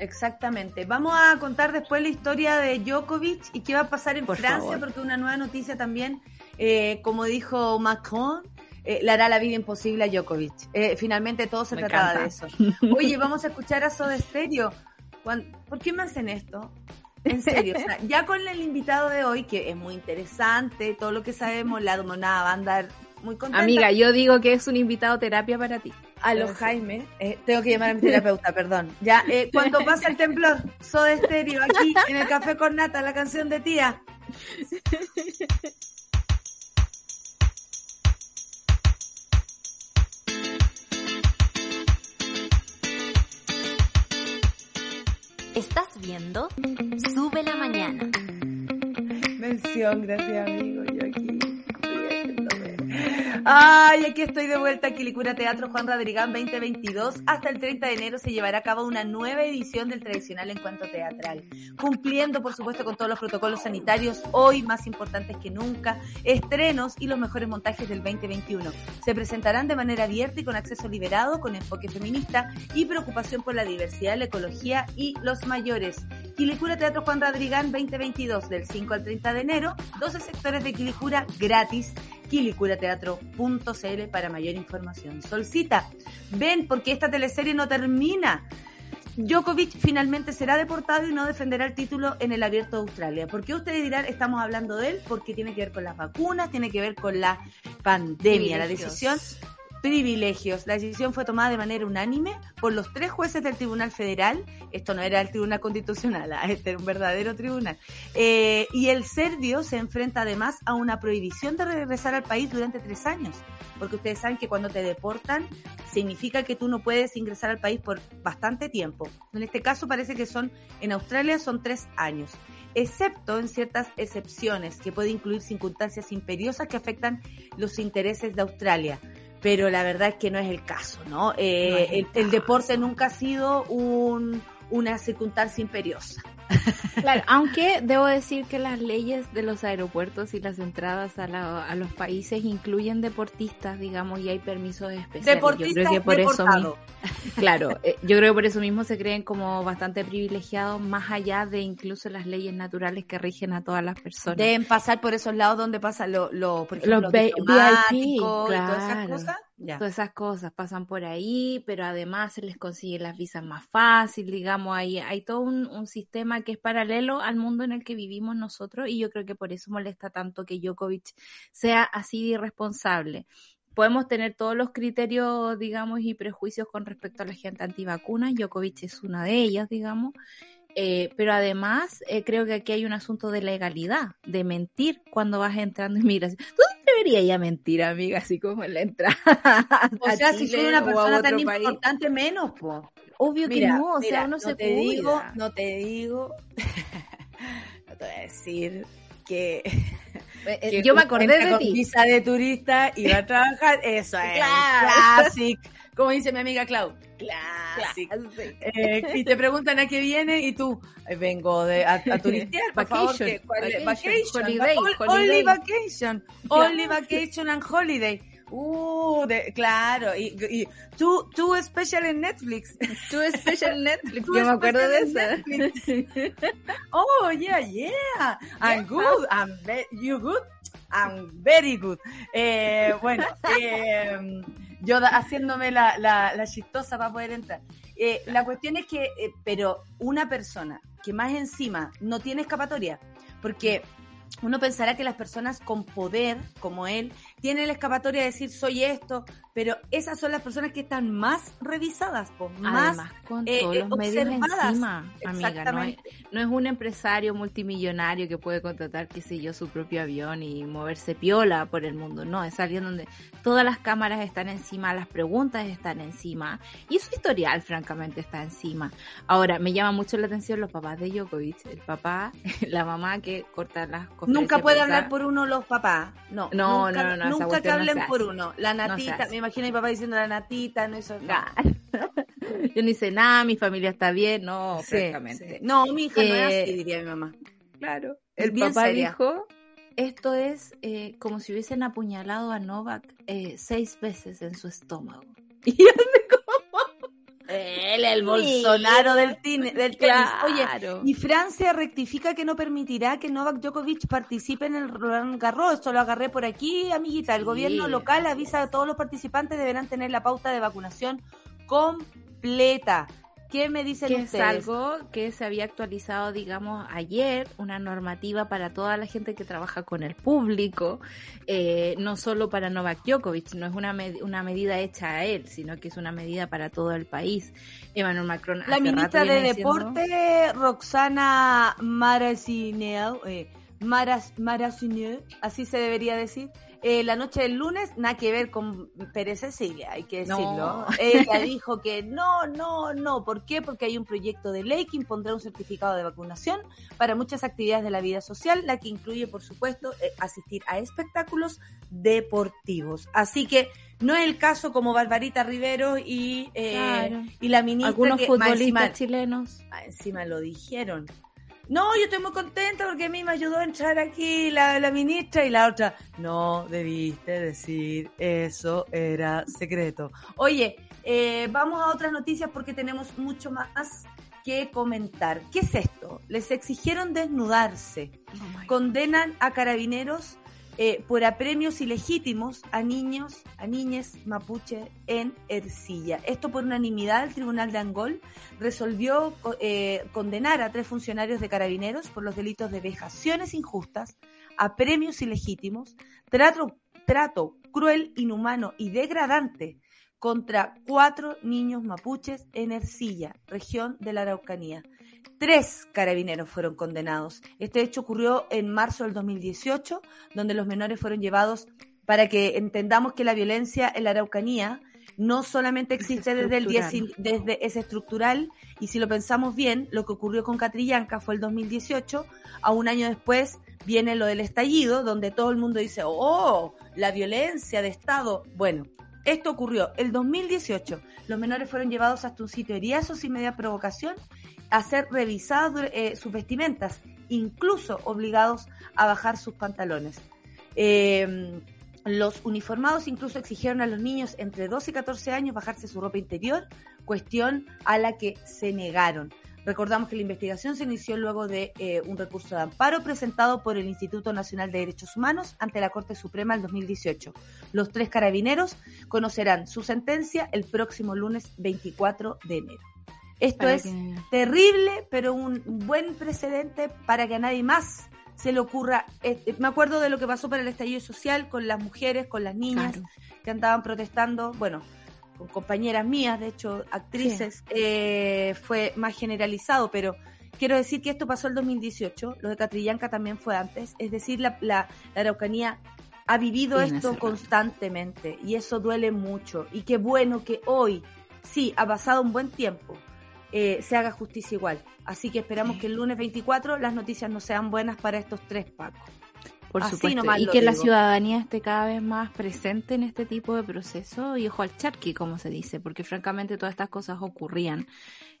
Exactamente. Vamos a contar después la historia de Djokovic y qué va a pasar en Francia, porque una nueva noticia también, eh, como dijo Macron, eh, le hará la vida imposible a Djokovic. Eh, finalmente todo se trataba de eso. Oye, vamos a escuchar a Soda Stereo. ¿Por qué me hacen esto? En serio, o sea, ya con el invitado de hoy, que es muy interesante, todo lo que sabemos, la monada va a andar muy contenta. Amiga, yo digo que es un invitado terapia para ti. A los Jaime, eh, tengo que llamar a mi terapeuta, perdón. Ya, eh, cuando pasa el temblor, Soda Estéreo, aquí en el Café con Nata, la canción de tía. Estás viendo Sube la Mañana. Mención, gracias amigo, yo aquí Ay, aquí estoy de vuelta a Quilicura Teatro Juan Radrigán 2022. Hasta el 30 de enero se llevará a cabo una nueva edición del tradicional encuentro teatral, cumpliendo por supuesto con todos los protocolos sanitarios, hoy más importantes que nunca, estrenos y los mejores montajes del 2021. Se presentarán de manera abierta y con acceso liberado, con enfoque feminista y preocupación por la diversidad, la ecología y los mayores. Quilicura Teatro Juan Radrigán 2022 del 5 al 30 de enero, 12 sectores de Quilicura gratis quilicurateatro.cl para mayor información. Solcita, ven porque esta teleserie no termina. Djokovic finalmente será deportado y no defenderá el título en el Abierto de Australia. ¿Por qué ustedes dirán estamos hablando de él? Porque tiene que ver con las vacunas, tiene que ver con la pandemia. La decisión privilegios. La decisión fue tomada de manera unánime por los tres jueces del Tribunal Federal. Esto no era el Tribunal Constitucional, ah, este era un verdadero tribunal. Eh, y el serbio se enfrenta además a una prohibición de regresar al país durante tres años. Porque ustedes saben que cuando te deportan significa que tú no puedes ingresar al país por bastante tiempo. En este caso parece que son, en Australia son tres años excepto en ciertas excepciones que puede incluir circunstancias imperiosas que afectan los intereses de Australia pero la verdad es que no es el caso, ¿no? Eh, el, deporte nunca ha sido un, una circunstancia imperiosa. Claro, aunque debo decir que las leyes de los aeropuertos y las entradas a, a los países incluyen deportistas, digamos, y hay permisos especiales. Deportistas yo creo que por eso mismo, claro, eh, yo creo que por eso mismo se creen como bastante privilegiados, más allá de incluso las leyes naturales que rigen a todas las personas. Deben pasar por esos lados donde pasan los, por ejemplo, los, VIP, y todas esas cosas. Todas esas cosas pasan por ahí, pero además se les consigue las visas más fácil, digamos, hay, hay todo un, sistema que es paralelo al mundo en el que vivimos nosotros y yo creo que por eso molesta tanto que Djokovic sea así irresponsable. Podemos tener todos los criterios, digamos, y prejuicios con respecto a la gente antivacuna, Djokovic es una de ellas, digamos, eh, pero además eh, creo que aquí hay un asunto de legalidad, de mentir cuando vas entrando en migración. Deberías ya mentir, amiga, así como en la entrada. O sea, si soy una persona tan importante, menos, po. Obvio que no, o sea, uno no se te digo, No te digo, no te voy a decir que... Eh, yo me acordé de ti. visa de turista y va a trabajar, eso es clásico como dice mi amiga Clau, clásico. Eh, y te preguntan a qué viene y tú, eh, vengo de, a, a turistear, por favor. vacation, vacation, holiday, Only vacation, only vacation and holiday. Uh, de, claro, y, y tú, tú special en Netflix. Tú special en Netflix, yo me acuerdo de eso. oh, yeah, yeah, I'm good, I'm you good, I'm very good. Eh, bueno, eh, yo haciéndome la, la, la chistosa para poder entrar. Eh, la cuestión es que, eh, pero una persona que más encima no tiene escapatoria, porque uno pensará que las personas con poder, como él, tienen la escapatoria de decir soy esto, pero esas son las personas que están más revisadas, pues, más con eh, todos los medios encima, amiga. No es, no es, un empresario multimillonario que puede contratar, qué sé yo, su propio avión y moverse piola por el mundo. No, es alguien donde todas las cámaras están encima, las preguntas están encima y su historial, francamente, está encima. Ahora, me llama mucho la atención los papás de Djokovic, el papá, la mamá que corta las cosas. Nunca puede hablar por uno los papás, no. No, no, no, Nunca que hablen por uno. La natita, me imagino a mi papá diciendo la natita, no eso. Yo ni sé nada, mi familia está bien, no, francamente. No, mi hija no es así, eh, diría mi mamá. Claro. El papá dijo, esto es eh, como si hubiesen apuñalado a Novak eh, seis veces en su estómago. Y yo me él, el Bolsonaro del, tenis. Oye, y Francia rectifica que no permitirá que Novak Djokovic participe en el Roland Garros. Esto lo agarré por aquí, amiguita. El gobierno local avisa a todos los participantes deberán tener la pauta de vacunación completa. ¿Qué me dicen que ustedes? Es algo que se había actualizado, digamos, ayer, una normativa para toda la gente que trabaja con el público, eh, no solo para Novak Djokovic, no es una, una medida hecha a él, sino que es una medida para todo el país. Emmanuel Macron. La ministra de Deporte, Roxana Maracineo, eh, así se debería decir, eh, la noche del lunes, nada que ver con Pérez Cecilia, hay que decirlo. Ella dijo que no, no, no. ¿Por qué? Porque hay un proyecto de ley que impondrá un certificado de vacunación para muchas actividades de la vida social, la que incluye, por supuesto, eh, asistir a espectáculos deportivos. Así que no es el caso como Barbarita Rivero y, eh, y la ministra. Algunos futbolistas chilenos. Encima lo dijeron no, yo estoy muy contenta porque a mí me ayudó a entrar aquí la, la ministra y la otra, no debiste decir eso, era secreto. Oye, eh, vamos a otras noticias porque tenemos mucho más que comentar. ¿Qué es esto? Les exigieron desnudarse. Oh Condenan a carabineros eh, por apremios ilegítimos a niños, a niñas mapuche en Ercilla. Esto por unanimidad el Tribunal de Angol resolvió eh, condenar a tres funcionarios de carabineros por los delitos de vejaciones injustas, apremios ilegítimos, trato, trato cruel, inhumano y degradante contra cuatro niños mapuches en Ercilla, región de la Araucanía. Tres carabineros fueron condenados. Este hecho ocurrió en marzo del 2018, donde los menores fueron llevados para que entendamos que la violencia en la Araucanía no solamente existe desde el desde es estructural y si lo pensamos bien, lo que ocurrió con Catrillanca fue el 2018, a un año después viene lo del estallido, donde todo el mundo dice, "Oh, la violencia de Estado." Bueno, esto ocurrió el 2018. Los menores fueron llevados hasta un sitio de sin media provocación a ser revisadas eh, sus vestimentas, incluso obligados a bajar sus pantalones. Em, los uniformados incluso exigieron a los niños entre 12 y 14 años bajarse su ropa interior, cuestión a la que se negaron. Recordamos que la investigación se inició luego de eh, un recurso de amparo presentado por el Instituto Nacional de Derechos Humanos ante la Corte Suprema en 2018. Los tres carabineros conocerán su sentencia el próximo lunes 24 de enero. Esto es terrible, pero un buen precedente para que a nadie más se le ocurra. Eh, eh, me acuerdo de lo que pasó para el estallido social con las mujeres, con las niñas que andaban protestando, bueno, con compañeras mías, de hecho, actrices, eh, fue más generalizado, pero quiero decir que esto pasó el 2018, lo de Catrillanca también fue antes, es decir, la, la, Araucanía ha vivido esto constantemente y eso duele mucho. Y qué bueno que hoy, sí, ha pasado un buen tiempo, eh, se haga justicia igual. Así que esperamos que el lunes 24 las noticias no sean buenas para estos tres pacos. Por supuesto, y que la ciudadanía esté cada vez más presente en este tipo de proceso y ojo al charqui, como se dice, porque francamente todas estas cosas ocurrían,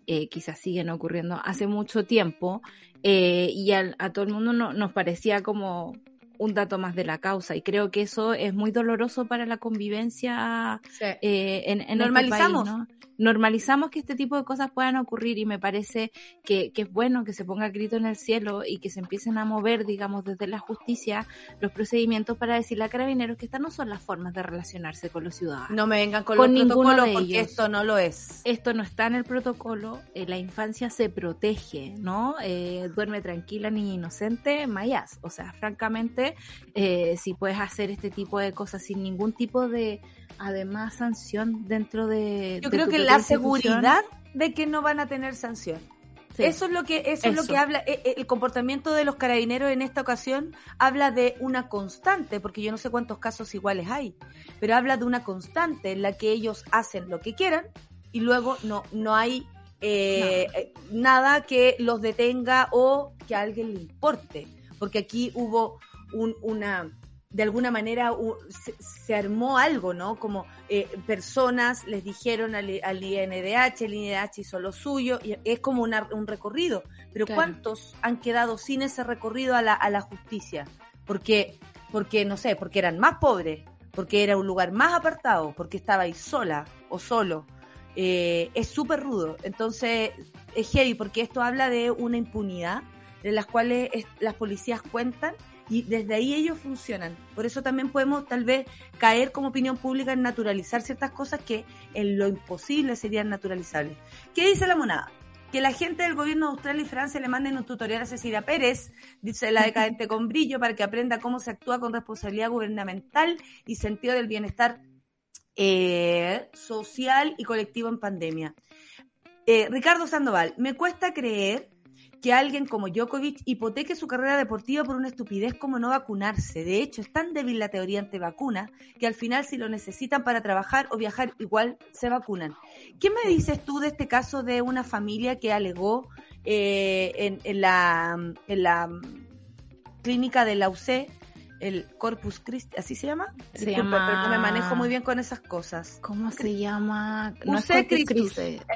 eh, quizás siguen ocurriendo hace mucho tiempo eh, y a todo el mundo no, nos parecía como un dato más de la causa y creo que eso es muy doloroso para la convivencia eh, en, en Normalizamos. Este país, ¿no? Normalizamos que este tipo de cosas puedan ocurrir y me parece que, es bueno que se ponga grito en el cielo y que se empiecen a mover, digamos, desde la justicia los procedimientos para decirle a carabineros que estas no son las formas de relacionarse con los ciudadanos. No me vengan con, los protocolos porque esto no lo es. Esto no está en el protocolo, eh, la infancia se protege, ¿no? Eh, duerme tranquila, niña inocente, mayas. O sea, francamente, eh, si puedes hacer este tipo de cosas sin ningún tipo de además sanción dentro de... Yo creo que la seguridad de que no van a tener sanción. Eso es lo que eso, es lo que habla eh, eh, el comportamiento de los carabineros en esta ocasión habla de una constante, porque yo no sé cuántos casos iguales hay, pero habla de una constante en la que ellos hacen lo que quieran y luego no no hay eh, nada que los detenga o que a alguien le importe, porque aquí hubo un, una de alguna manera se, armó algo, ¿no? Como eh, personas les dijeron al, INDH, el INDH hizo lo suyo, y es como un recorrido. Pero ¿cuántos han quedado sin ese recorrido a la, a la justicia? Porque, porque, no sé, porque eran más pobres, porque era un lugar más apartado, porque estaba ahí sola o solo. Eh, es súper rudo. Entonces, es heavy, porque esto habla de una impunidad de las cuales las policías cuentan y desde ahí ellos funcionan. Por eso también podemos tal vez caer como opinión pública en naturalizar ciertas cosas que en lo imposible serían naturalizables. ¿Qué dice la monada? Que la gente del gobierno de Australia y Francia le manden un tutorial a Cecilia Pérez, dice la decadente con brillo, para que aprenda cómo se actúa con responsabilidad gubernamental y sentido del bienestar eh, social y colectivo en pandemia. Eh, Ricardo Sandoval, me cuesta creer que alguien como Djokovic hipoteque su carrera deportiva por una estupidez como no vacunarse. De hecho, es tan débil la teoría antivacuna que al final si lo necesitan para trabajar o viajar igual se vacunan. ¿Qué me dices tú de este caso de una familia que alegó eh, en, la, en la clínica de la UC el Corpus Christi, ¿así se llama? Se llama... pero no me manejo muy bien con esas cosas. ¿Cómo se llama? No UC Christus.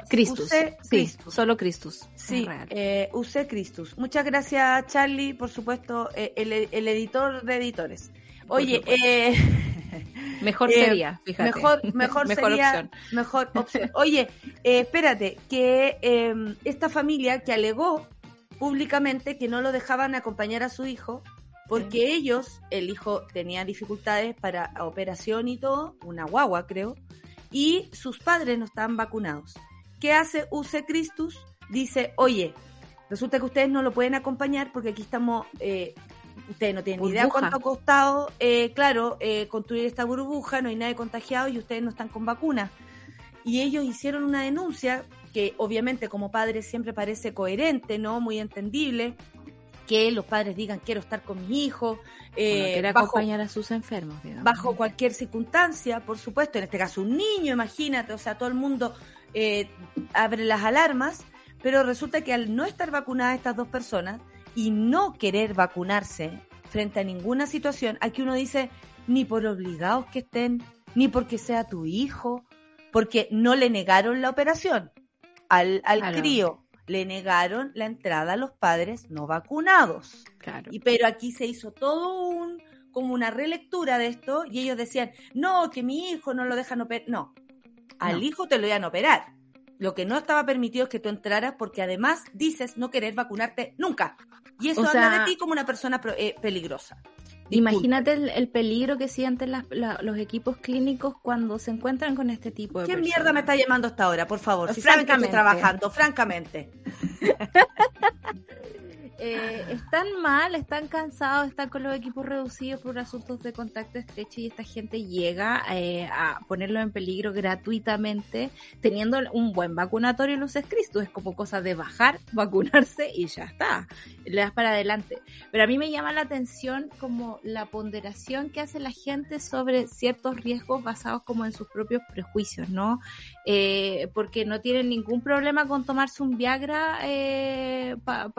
Christus. Sí, solo Christus. Sí, eh, UC Christus. Muchas gracias, Charlie, por supuesto, eh, el, el, editor de editores. Oye, eh, mejor sería, fíjate. Mejor, mejor, sería, opción. Mejor opción. Oye, eh, espérate, que em, esta familia que alegó públicamente que no lo dejaban acompañar a su hijo porque ellos, el hijo tenía dificultades para operación y todo, una guagua creo, y sus padres no estaban vacunados. ¿Qué hace UC Christus? Dice, oye, resulta que ustedes no lo pueden acompañar porque aquí estamos, eh, ustedes no tienen ni idea cuánto ha costado, eh, claro, eh, construir esta burbuja, no hay nadie contagiado y ustedes no están con vacuna. Y ellos hicieron una denuncia que obviamente como padres siempre parece coherente, ¿no? Muy entendible, que los padres digan quiero estar con mi hijo. Eh, acompañar a sus enfermos. Bajo cualquier circunstancia, por supuesto, en este caso un niño, imagínate, o sea, todo el mundo eh, abre las alarmas, pero resulta que al no estar vacunadas estas dos personas y no querer vacunarse frente a ninguna situación, aquí uno dice, ni por obligados que estén, ni porque sea tu hijo, porque no le negaron la operación al, al crío le negaron la entrada a los padres no vacunados. Claro. Y, pero aquí se hizo todo un como una relectura de esto y ellos decían, no, que mi hijo no lo dejan operar. No, al hijo te lo iban a operar. Lo que no estaba permitido es que tú entraras porque además dices no querer vacunarte nunca. Y eso habla de ti como una persona eh, peligrosa. Imagínate el, peligro que sienten los equipos clínicos cuando se encuentran con este tipo de ¿Qué mierda me está llamando hasta ahora, por favor? Si saben que estoy trabajando, francamente. eh, están mal, están cansados, están con los equipos reducidos por asuntos de contacto estrecho y esta gente llega eh, a ponerlo en peligro gratuitamente teniendo un buen vacunatorio en los Cristo. Es como cosa de bajar, vacunarse y ya está. Le das para adelante. Pero a mí me llama la atención como la ponderación que hace la gente sobre ciertos riesgos basados como en sus propios prejuicios, ¿no? Eh, porque no tienen ningún problema con tomarse un Viagra eh, para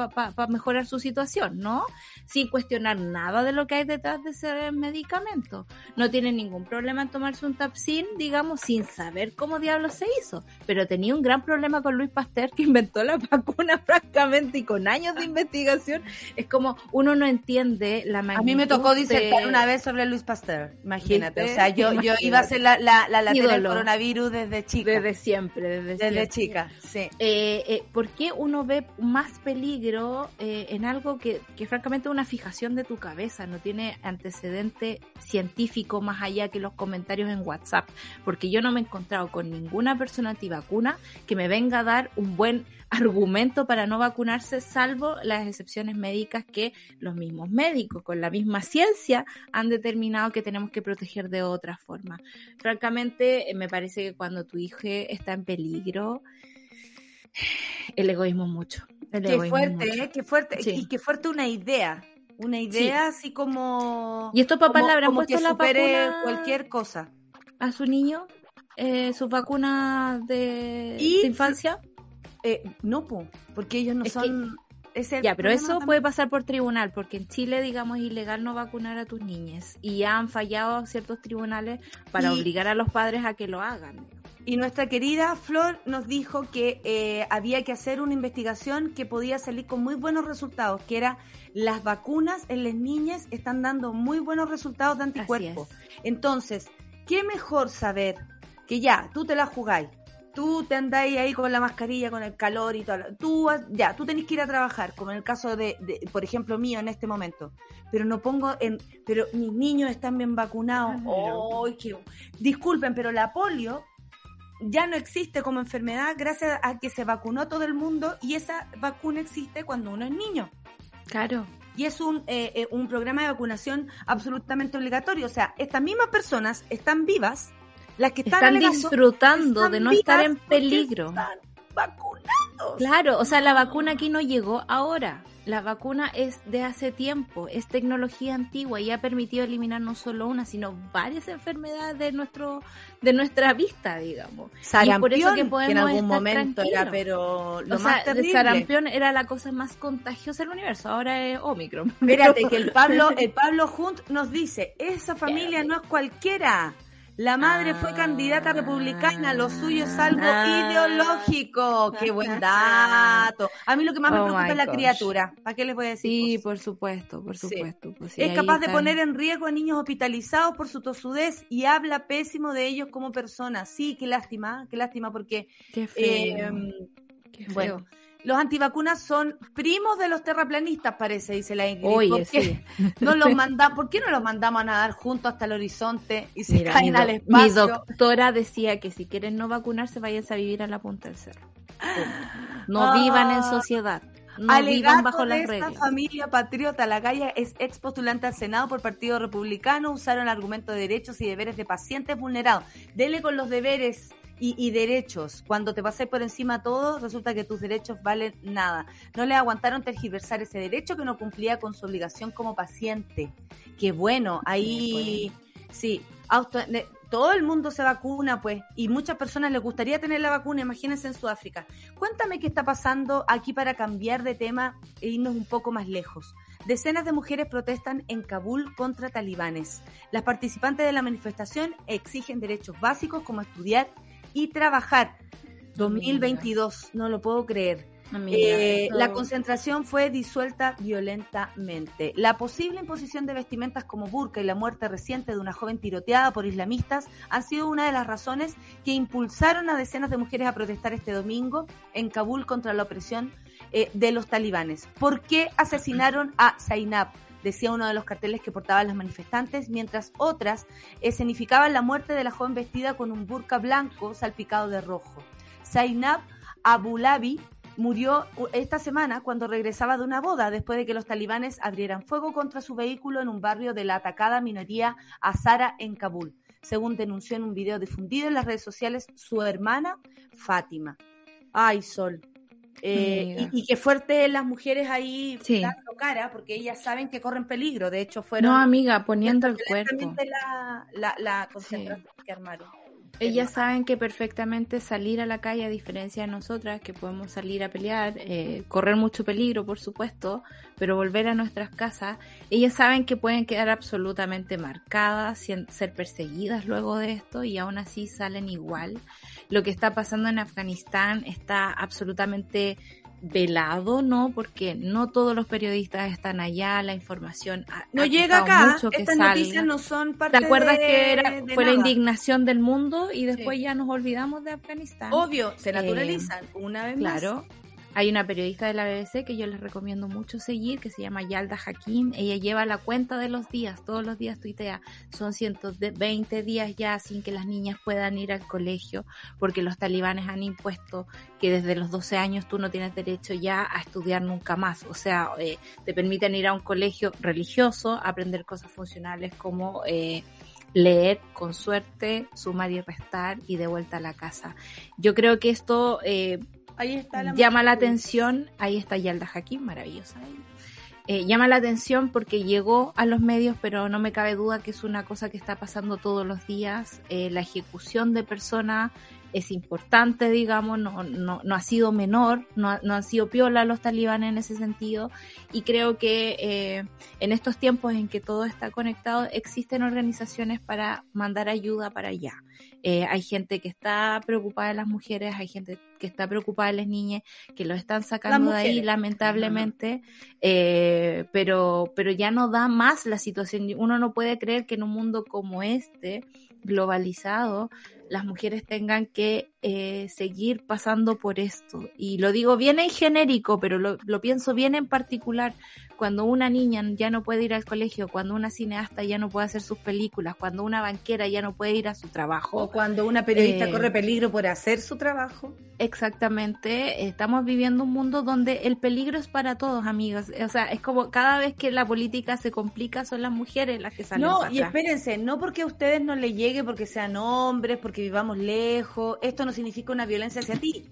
mejorar su situación, ¿no? Sin cuestionar nada de lo que hay detrás de ese medicamento. No tienen ningún problema en tomarse un Tapsin, digamos, sin saber cómo diablos se hizo. Pero tenía un gran problema con Luis Pasteur, que inventó la vacuna francamente y con años de investigación. Es como uno no entiende la magnitud. A mí me tocó disertar una vez sobre Luis Pasteur, imagínate. O sea, yo, yo iba a ser la, la, la, del coronavirus desde chica. Desde siempre, desde, desde chica, sí. Eh, eh, ¿Por qué uno ve más peligro eh, en algo que, que francamente es una fijación de tu cabeza? No tiene antecedente científico más allá que los comentarios en WhatsApp. Porque yo no me he encontrado con ninguna persona antivacuna que me venga a dar un buen argumento para no vacunarse, salvo las excepciones médicas que los mismos médicos, con la misma ciencia, han determinado que tenemos que proteger de otra forma. Francamente, me parece que cuando tu hijo está en peligro, el egoísmo mucho. Qué fuerte, ¿eh? qué fuerte. Y qué fuerte una idea. Una idea así como. Y estos papás le habrán puesto la vacuna cualquier cosa. A su niño, eh, su vacuna de, infancia. Eh, no, porque ellos no son. ya, pero eso puede pasar por tribunal, porque en Chile, digamos, es ilegal no vacunar a tus niñas. Y ya han fallado ciertos tribunales para obligar a los padres a que lo hagan. Y nuestra querida Flor nos dijo que eh, había que hacer una investigación que podía salir con muy buenos resultados, que era las vacunas en las niñas están dando muy buenos resultados de anticuerpos. Entonces, ¿qué mejor saber que ya, tú te la jugáis, tú te andáis ahí con la mascarilla, con el calor y todo, tú ya, tú tenés que ir a trabajar, como en el caso de, por ejemplo, mío en este momento, pero no pongo en, pero mis niños están bien vacunados, oh, disculpen, pero la polio ya no existe como enfermedad gracias a que se vacunó todo el mundo y esa vacuna existe cuando uno es niño. Claro. Y es un, eh, eh, un programa de vacunación absolutamente obligatorio. O sea, estas mismas personas están vivas, las que están, disfrutando de no estar en peligro. Están vacunados. Claro, o sea, la vacuna aquí no llegó ahora. La vacuna es de hace tiempo, es tecnología antigua y ha permitido eliminar no solo una, sino varias enfermedades de nuestro de nuestra vista, digamos. Sarampión, y por eso que podemos en algún momento era, pero lo más terrible. sarampión era la cosa más contagiosa del universo, ahora es Omicron. Espérate, que el Pablo, el Pablo Hunt nos dice, esa familia no es cualquiera. La madre fue candidata republicana, lo suyo es algo ah. ideológico. Qué buen dato. A mí lo que más me oh preocupa es la criatura. ¿Para qué les voy a decir? Sí, por supuesto, por supuesto. Pues es capaz de poner en riesgo a niños hospitalizados por su tosudez y habla pésimo de ellos como personas. Sí, qué lástima, qué lástima porque... Qué feo. Em, qué feo. Bueno, los antivacunas son primos de los terraplanistas, parece, dice la Ingrid. Oye, sí. no los manda, ¿Por qué no los mandamos a nadar juntos hasta el horizonte y se caen al espacio? Mi doctora decía que si quieren no vacunarse, váyanse a vivir a la punta del cerro. No vivan en ah. sociedad. No vivan bajo las esta reglas. familia patriota, la calle es ex postulante al Senado por Partido Republicano, usaron el argumento de derechos y deberes de pacientes vulnerados. Dele con los deberes, y, derechos. Cuando te pasé por encima todo, resulta que tus derechos valen nada. No le aguantaron tergiversar ese derecho que no cumplía con su obligación como paciente. Qué bueno, ahí sí, todo el mundo se vacuna, pues, y muchas personas les gustaría tener la vacuna, imagínense en Sudáfrica. Cuéntame qué está pasando aquí para cambiar de tema e irnos un poco más lejos. Decenas de mujeres protestan en Kabul contra talibanes. Las participantes de la manifestación exigen derechos básicos como estudiar y trabajar. 2022, no lo puedo creer. Eh, la concentración fue disuelta violentamente. La posible imposición de vestimentas como burka y la muerte reciente de una joven tiroteada por islamistas han sido una de las razones que impulsaron a decenas de mujeres a protestar este domingo en Kabul contra la opresión eh, de los talibanes. ¿Por qué asesinaron a Zainab? Decía uno de los carteles que portaban los manifestantes, mientras otras escenificaban la muerte de la joven vestida con un burka blanco salpicado de rojo. Zainab Abulabi murió esta semana cuando regresaba de una boda después de que los talibanes abrieran fuego contra su vehículo en un barrio de la atacada minoría Azara en Kabul, según denunció en un video difundido en las redes sociales su hermana Fátima. Ay, Sol, eh, y, qué fuerte las mujeres ahí dando cara, porque ellas saben que corren peligro. De hecho, fueron. No, amiga, poniendo el cuerpo. La, la, la concentración que armaron. Ellas saben que perfectamente salir a la calle, a diferencia de nosotras, que podemos salir a pelear, eh, correr mucho peligro, por supuesto, pero volver a nuestras casas, ellas saben que pueden quedar absolutamente marcadas, ser perseguidas luego de esto y aún así salen igual. Lo que está pasando en Afganistán está absolutamente velado, ¿no? Porque no todos los periodistas están allá, la información no llega acá, estas noticias no son parte ¿Te acuerdas que era, fue la indignación del mundo y después ya nos olvidamos de Afganistán? Obvio, se naturalizan eh, una vez más. Claro, hay una periodista de la BBC que yo les recomiendo mucho seguir, que se llama Yalda Hakim. Ella lleva la cuenta de los días, todos los días tuitea. Son 120 días ya sin que las niñas puedan ir al colegio, porque los talibanes han impuesto que desde los 12 años tú no tienes derecho ya a estudiar nunca más. O sea, eh, te permiten ir a un colegio religioso, aprender cosas funcionales como... Eh, leer con suerte, sumar y restar y de vuelta a la casa. Yo creo que esto eh, Ahí está la llama la atención, ahí está Yalda Hakim, maravillosa. Eh, llama la atención porque llegó a los medios, pero no me cabe duda que es una cosa que está pasando todos los días. Eh, la ejecución de personas es importante, digamos, no, no, no ha sido menor, no, no, han sido piola los talibanes en ese sentido. Y creo que eh, en estos tiempos en que todo está conectado, existen organizaciones para mandar ayuda para allá. Eh, hay gente que está preocupada de las mujeres, hay gente que está preocupada de las niñas, que lo están sacando de ahí lamentablemente, eh, pero, pero ya no da más la situación. Uno no puede creer que en un mundo como este, globalizado, las mujeres tengan que eh, seguir pasando por esto. Y lo digo bien en genérico, pero lo, lo, pienso bien en particular. Cuando una niña ya no puede ir al colegio, cuando una cineasta ya no puede hacer sus películas, cuando una banquera ya no puede ir a su trabajo. O cuando una periodista eh, corre peligro por hacer su trabajo. Exactamente. Estamos viviendo un mundo donde el peligro es para todos, amigas. O sea, es como cada vez que la política se complica, son las mujeres las que salen. No, y espérense, no porque a ustedes no les llegue porque sean hombres, porque vivamos lejos, esto no significa una violencia hacia ti.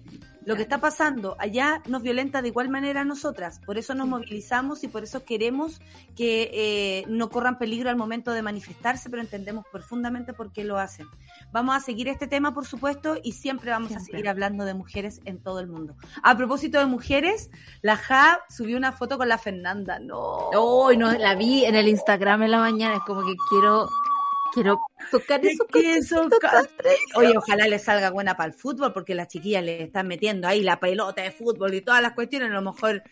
Lo que está pasando allá nos violenta de igual manera a nosotras. Por eso nos movilizamos y por eso queremos que eh, no corran peligro al momento de manifestarse, pero entendemos profundamente por qué lo hacen. Vamos a seguir este tema, por supuesto, y siempre vamos a seguir hablando de mujeres en todo el mundo. A propósito de mujeres, la Ja subió una foto con la Fernanda. No. Oh, no, la vi en el Instagram en la mañana. Es como que quiero quiero tocar eso. Oye, ojalá le salga buena para el fútbol, porque las chiquillas le están metiendo ahí la pelota de fútbol y todas las cuestiones. A lo mejor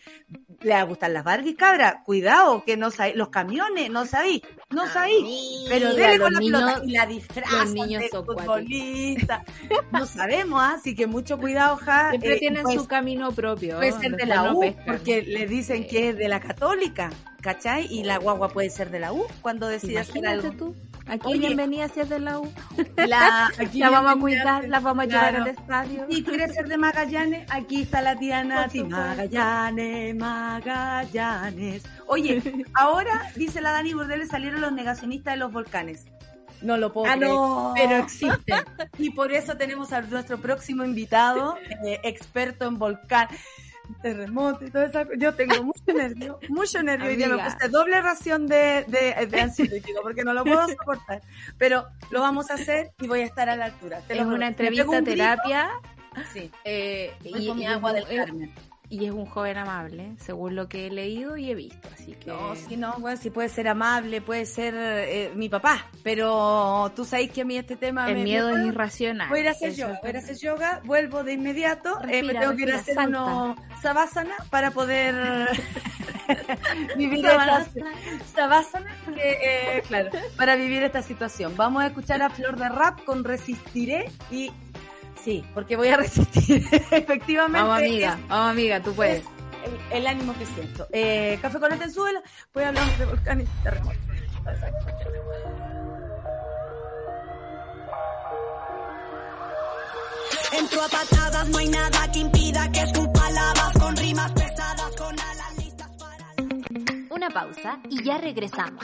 le va a gustar las Barbies, cabra. Cuidado, que no sabéis, los camiones, no sabéis, no sabéis. Pero dele con la pelota y la disfrazan los niños futbolista. no sabemos, ¿ah? así que mucho cuidado, ja. Siempre eh, tienen pues, su camino propio. Puede ser de la U, porque le dicen que es de la católica, ¿cachai? Y la guagua puede ser de la U cuando decida hacer algo. Tú. Aquí bienvenida si es de la U. La, la vamos a cuidar, la vamos a llevar al estadio. Si quieres ser de Magallanes, aquí está la tía Nati. Magallanes, Magallanes. Oye, ahora, dice la Dani Burdeles, salieron los negacionistas de los volcanes. No lo puedo ah, creer, no. pero existen. Y por eso tenemos a nuestro próximo invitado, eh, experto en volcán terremoto y todo eso. Yo tengo mucho nervio, mucho nervio y me puse doble ración de, de, de ansiolítico porque no lo puedo soportar. Pero lo vamos a hacer y voy a estar a la altura. es una entrevista terapia. Sí. Eh, y, mi agua del Carmen y es un joven amable, según lo que he leído y he visto, así que... No, sí, no, bueno, sí puede ser amable, puede ser eh, mi papá, pero tú sabes que a mí este tema... El miedo es irracional. Voy a ir a hacer yoga, voy a hacer yoga, vuelvo de inmediato, eh, me tengo que ir a hacer uno savasana para poder vivir esta... Savasana, eh, claro, para vivir esta situación. Vamos a escuchar a Flor de Rap con Resistiré y Sí, porque voy a resistir. Efectivamente. Vamos, amiga, vamos, amiga, tú puedes. El, ánimo que siento. Eh, café con la suela, voy a hablar de volcanes y terremotos. Entro a patadas, no hay nada que impida que con rimas pesadas, con alas listas para... Una pausa y ya regresamos.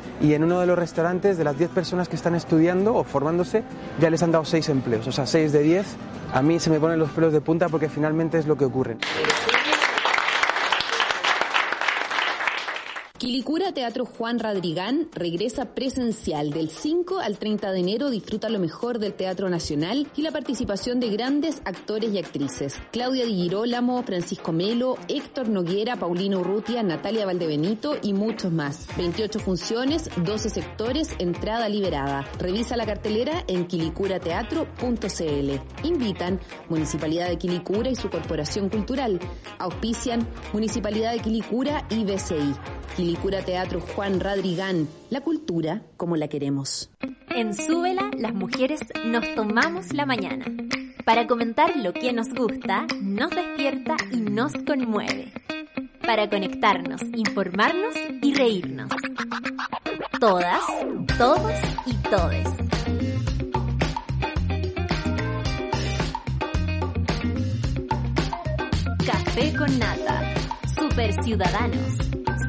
y en uno de los restaurantes de las 10 personas que están estudiando o formándose ya les han dado 6 empleos, o sea, 6 de 10. A mí se me ponen los pelos de punta porque finalmente es lo que ocurre. Quilicura Teatro Juan Radrigán regresa presencial del 5 al 30 de enero. Disfruta lo mejor del Teatro Nacional y la participación de grandes actores y actrices. Claudia Di Girolamo, Francisco Melo, Héctor Noguera, Paulino Urrutia, Natalia Valdebenito y muchos más. 28 funciones, 12 sectores, entrada liberada. Revisa la cartelera en quilicurateatro.cl. Invitan Municipalidad de Quilicura y su Corporación Cultural. Auspician Municipalidad de Quilicura y BCI. Quilicura Teatro Juan Radrigán, la cultura como la queremos. En Súbela, las mujeres nos tomamos la mañana para comentar lo que nos gusta, nos despierta y nos conmueve. Para conectarnos, informarnos y reírnos. Todas, todos y todes. Café con nata. Super Ciudadanos.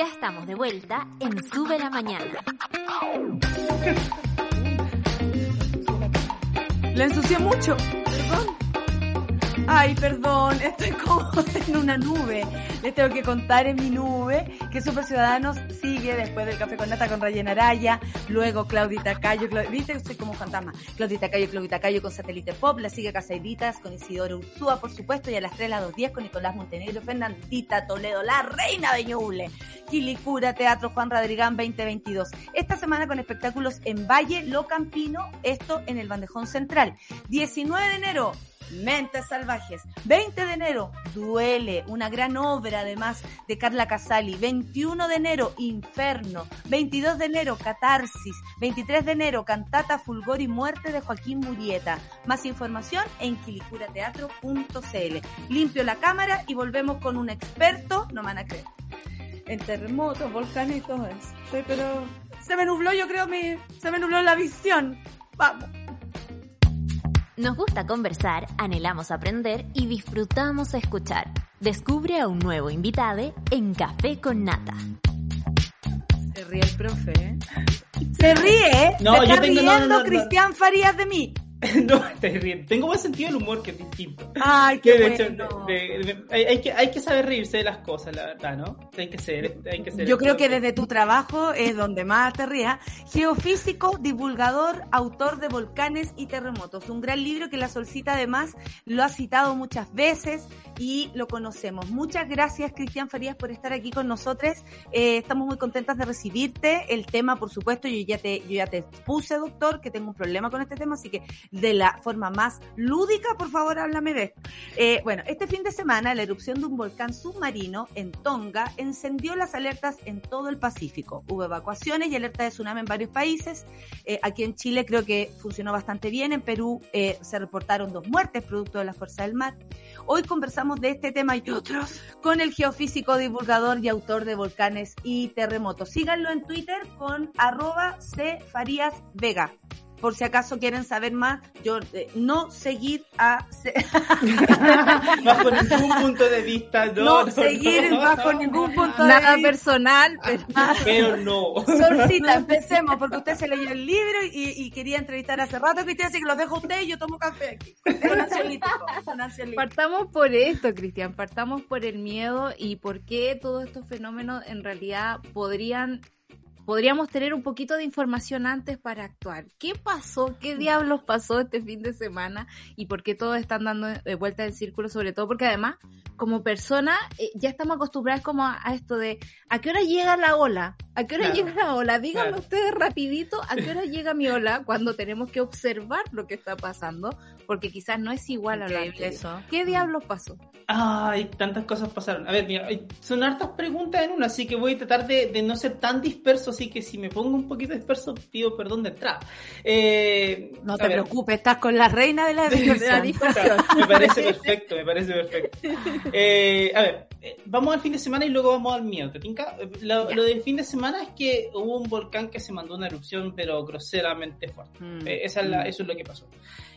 Ya estamos de vuelta en Sube la Mañana. La ensucié mucho, perdón. Ay, perdón, estoy como en una nube. Les tengo que contar en mi nube que Super Ciudadanos sigue después del café con nata con Rayen Araya, luego Claudita Cayo, viste, soy como fantasma. Claudita Cayo, Claudita Cayo con Satélite Pop, la sigue Casaiditas con Isidoro Ursúa, por supuesto, y a las 3 las 2.10 con Nicolás Montenegro, Fernandita Toledo, la reina de Ñuble, Quilicura, Teatro Juan Radrigán 2022. Esta semana con espectáculos en Valle, Lo Campino, esto en el Bandejón Central. 19 de enero, Mentes Salvajes. 20 de enero, Duele, una gran obra además de Carla Casali. 21 de enero, Inferno. 22 de enero, Catarsis. 23 de enero, Cantata Fulgor y Muerte de Joaquín Murieta. Más información en quilicurateatro.cl. Limpio la cámara y volvemos con un experto, no van a creer, en terremotos, volcanes y todo eso. Sí, pero se me nubló, yo creo, mi, se me nubló la visión. Vamos. Nos gusta conversar, anhelamos aprender y disfrutamos escuchar. Descubre a un nuevo invitado en Café con Nata. Se ríe el profe, ¿eh? Se ríe, No, Se yo está tengo- no, riendo no, no, no. Cristian Farías de mí. no. Tengo buen sentido del humor que es distinto. Ay, qué de hecho, bueno. de- de- hay, hay que, hay que saber reírse de las cosas, la verdad, ¿no? Hay que ser, hay que ser. Yo creo que desde tu trabajo es donde más te rías. Geofísico, divulgador, autor de volcanes y terremotos. Un gran libro que la Solcita además lo ha citado muchas veces y lo conocemos. Muchas gracias, Cristian Farías, por estar aquí con nosotros. Eh, estamos muy contentas de recibirte. El tema, por supuesto, yo ya te, puse, doctor, que tengo un problema con este tema, así que de la forma más lúdica, por favor, háblame de esto. Eh, bueno, este fin de semana la erupción de un volcán submarino en Tonga encendió las alertas en todo el Pacífico. Hubo evacuaciones y alerta de tsunami en varios países. Eh, aquí en Chile creo que funcionó bastante bien. En Perú se reportaron dos muertes producto de la fuerza del mar. Hoy conversamos de este tema y otros con el geofísico, divulgador y autor de volcanes y terremotos. Síganlo en Twitter con arroba C Farías Vega. Por si acaso quieren saber más, yo eh, no seguir a Bajo ningún punto de vista, no. no, no, seguir no, bajo no. ningún punto Nada de vista. personal, pero Pero no. Solcita, empecemos, porque usted se leyó el libro y, y quería entrevistar hace rato, Cristian, así que lo dejo a usted y yo tomo café aquí. Es un ansiolítico, es un ansiolítico. partamos por esto, Cristian, partamos por el miedo y por qué todos estos fenómenos en realidad podrían podríamos tener un poquito de información antes para actuar. ¿Qué pasó? ¿Qué diablos pasó este fin de semana? ¿Y por qué todos están dando de vuelta en círculo? Sobre todo porque además, como persona, eh, ya estamos acostumbrados como a, a esto de ¿a qué hora llega la ola? ¿A qué hora Claro. llega la ola? Díganme Claro. ustedes rapidito, ¿a qué hora llega mi ola? Cuando tenemos que observar lo que está pasando, porque quizás no es igual a la Increíble anterior. eso. ¿Qué diablos pasó? Ay, tantas cosas pasaron. A ver, mira, son hartas preguntas en una, así que voy a tratar de, de no ser tan disperso, así que si me pongo un poquito disperso, pido perdón de entrada. Eh, No te ver, preocupes, estás con la reina de la de la diversión. dispersión. Me parece perfecto, me parece perfecto. Eh, a ver, eh, vamos al fin de semana y luego vamos al miedo, ¿te tinca? Lo, lo del fin de semana es que hubo un volcán que se mandó una erupción, pero groseramente fuerte. Mm. Eh, esa es la- eso es lo que pasó.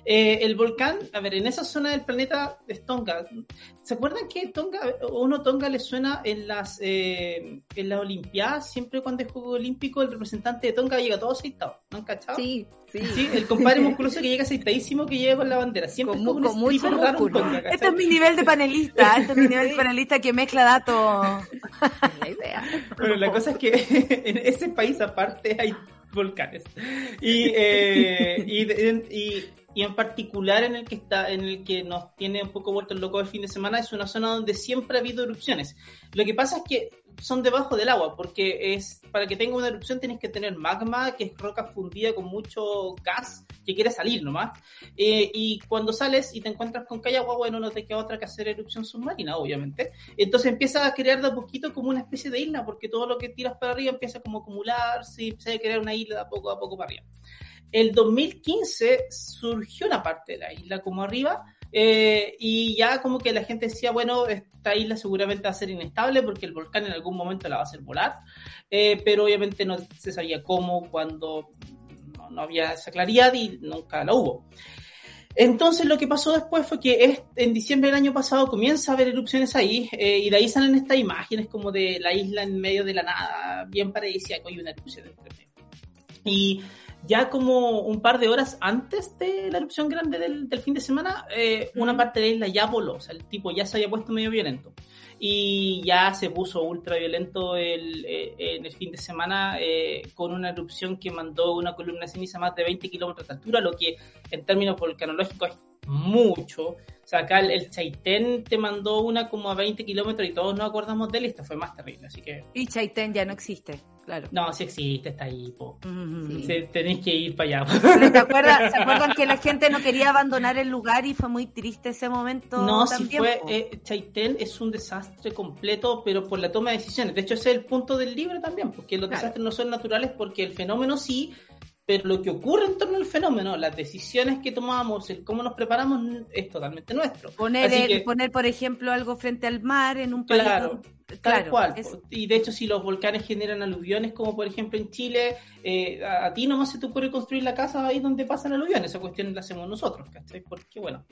Eh, el volcán, a ver, en esa zona del planeta es Tonga. ¿Se acuerdan que Tonga, uno Tonga le suena en las eh, en las Olimpiadas? Siempre cuando es juego olímpico, el representante de Tonga llega todo aceitado. ¿No han cachado? Sí, sí. Sí, el compadre musculoso que llega aceitadísimo que llega con la bandera. Siempre Con con mucho músculo. Este es mi nivel de panelista, este es mi nivel de panelista que mezcla datos. la idea. Bueno, la cosa es que en ese país aparte hay volcanes. Y, eh, y- y en particular en el que está, en el que nos tiene un poco vuelto el loco el fin de semana, es una zona donde siempre ha habido erupciones. Lo que pasa es que son debajo del agua, porque es para que tenga una erupción tienes que tener magma, que es roca fundida con mucho gas que quiere salir nomás. Eh, y cuando sales y te encuentras con hay agua, bueno, no te queda otra que hacer erupción submarina, obviamente. Entonces empieza a crear de a poquito como una especie de isla, porque todo lo que tiras para arriba empieza como a acumularse y empieza a crear una isla de a poco a poco para arriba. El 2015 surgió una parte de la isla como arriba eh, y ya como que la gente decía, bueno, esta isla seguramente va a ser inestable porque el volcán en algún momento la va a hacer volar, eh, pero obviamente no se sabía cómo, cuando no, había esa claridad y nunca la hubo. Entonces lo que pasó después fue que en diciembre del año pasado comienza a haber erupciones ahí eh, y de ahí salen estas imágenes como de la isla en medio de la nada, bien paradisíaco y una erupción entre medio. Y ya como un par de horas antes de la erupción grande del, del fin de semana, eh, una parte de la isla ya voló, o sea, el tipo ya se había puesto medio violento. Y ya se puso ultra violento el, eh, en el fin de semana eh, con una erupción que mandó una columna de ceniza a más de 20 kilómetros de altura, lo que en términos volcanológicos es mucho. O sea, acá el, el Chaitén te mandó una como a 20 kilómetros y todos nos acordamos de él y esta fue más terrible, así que... Y Chaitén ya no existe, claro. No, sí existe, está ahí, po. Mm. Sí, tenéis que ir para allá. Pero ¿te acuerdas- ¿Se acuerdan que la gente no quería abandonar el lugar y fue muy triste ese momento? No, si también, fue. eh, Chaitén es un desastre completo, pero por la toma de decisiones. De hecho, ese es el punto del libro también, porque los Claro. desastres no son naturales, porque el fenómeno sí, pero lo que ocurre en torno al fenómeno, las decisiones que tomamos, el cómo nos preparamos, es totalmente nuestro. Poner, el- que- poner, por ejemplo, algo frente al mar en un. Claro, Tal claro, cual. es-. Y de hecho, si los volcanes generan aluviones, como por ejemplo en Chile, eh, a, a ti nomás se te ocurre construir la casa ahí donde pasan aluviones. Esa cuestión la hacemos nosotros, ¿cachai? Porque, bueno,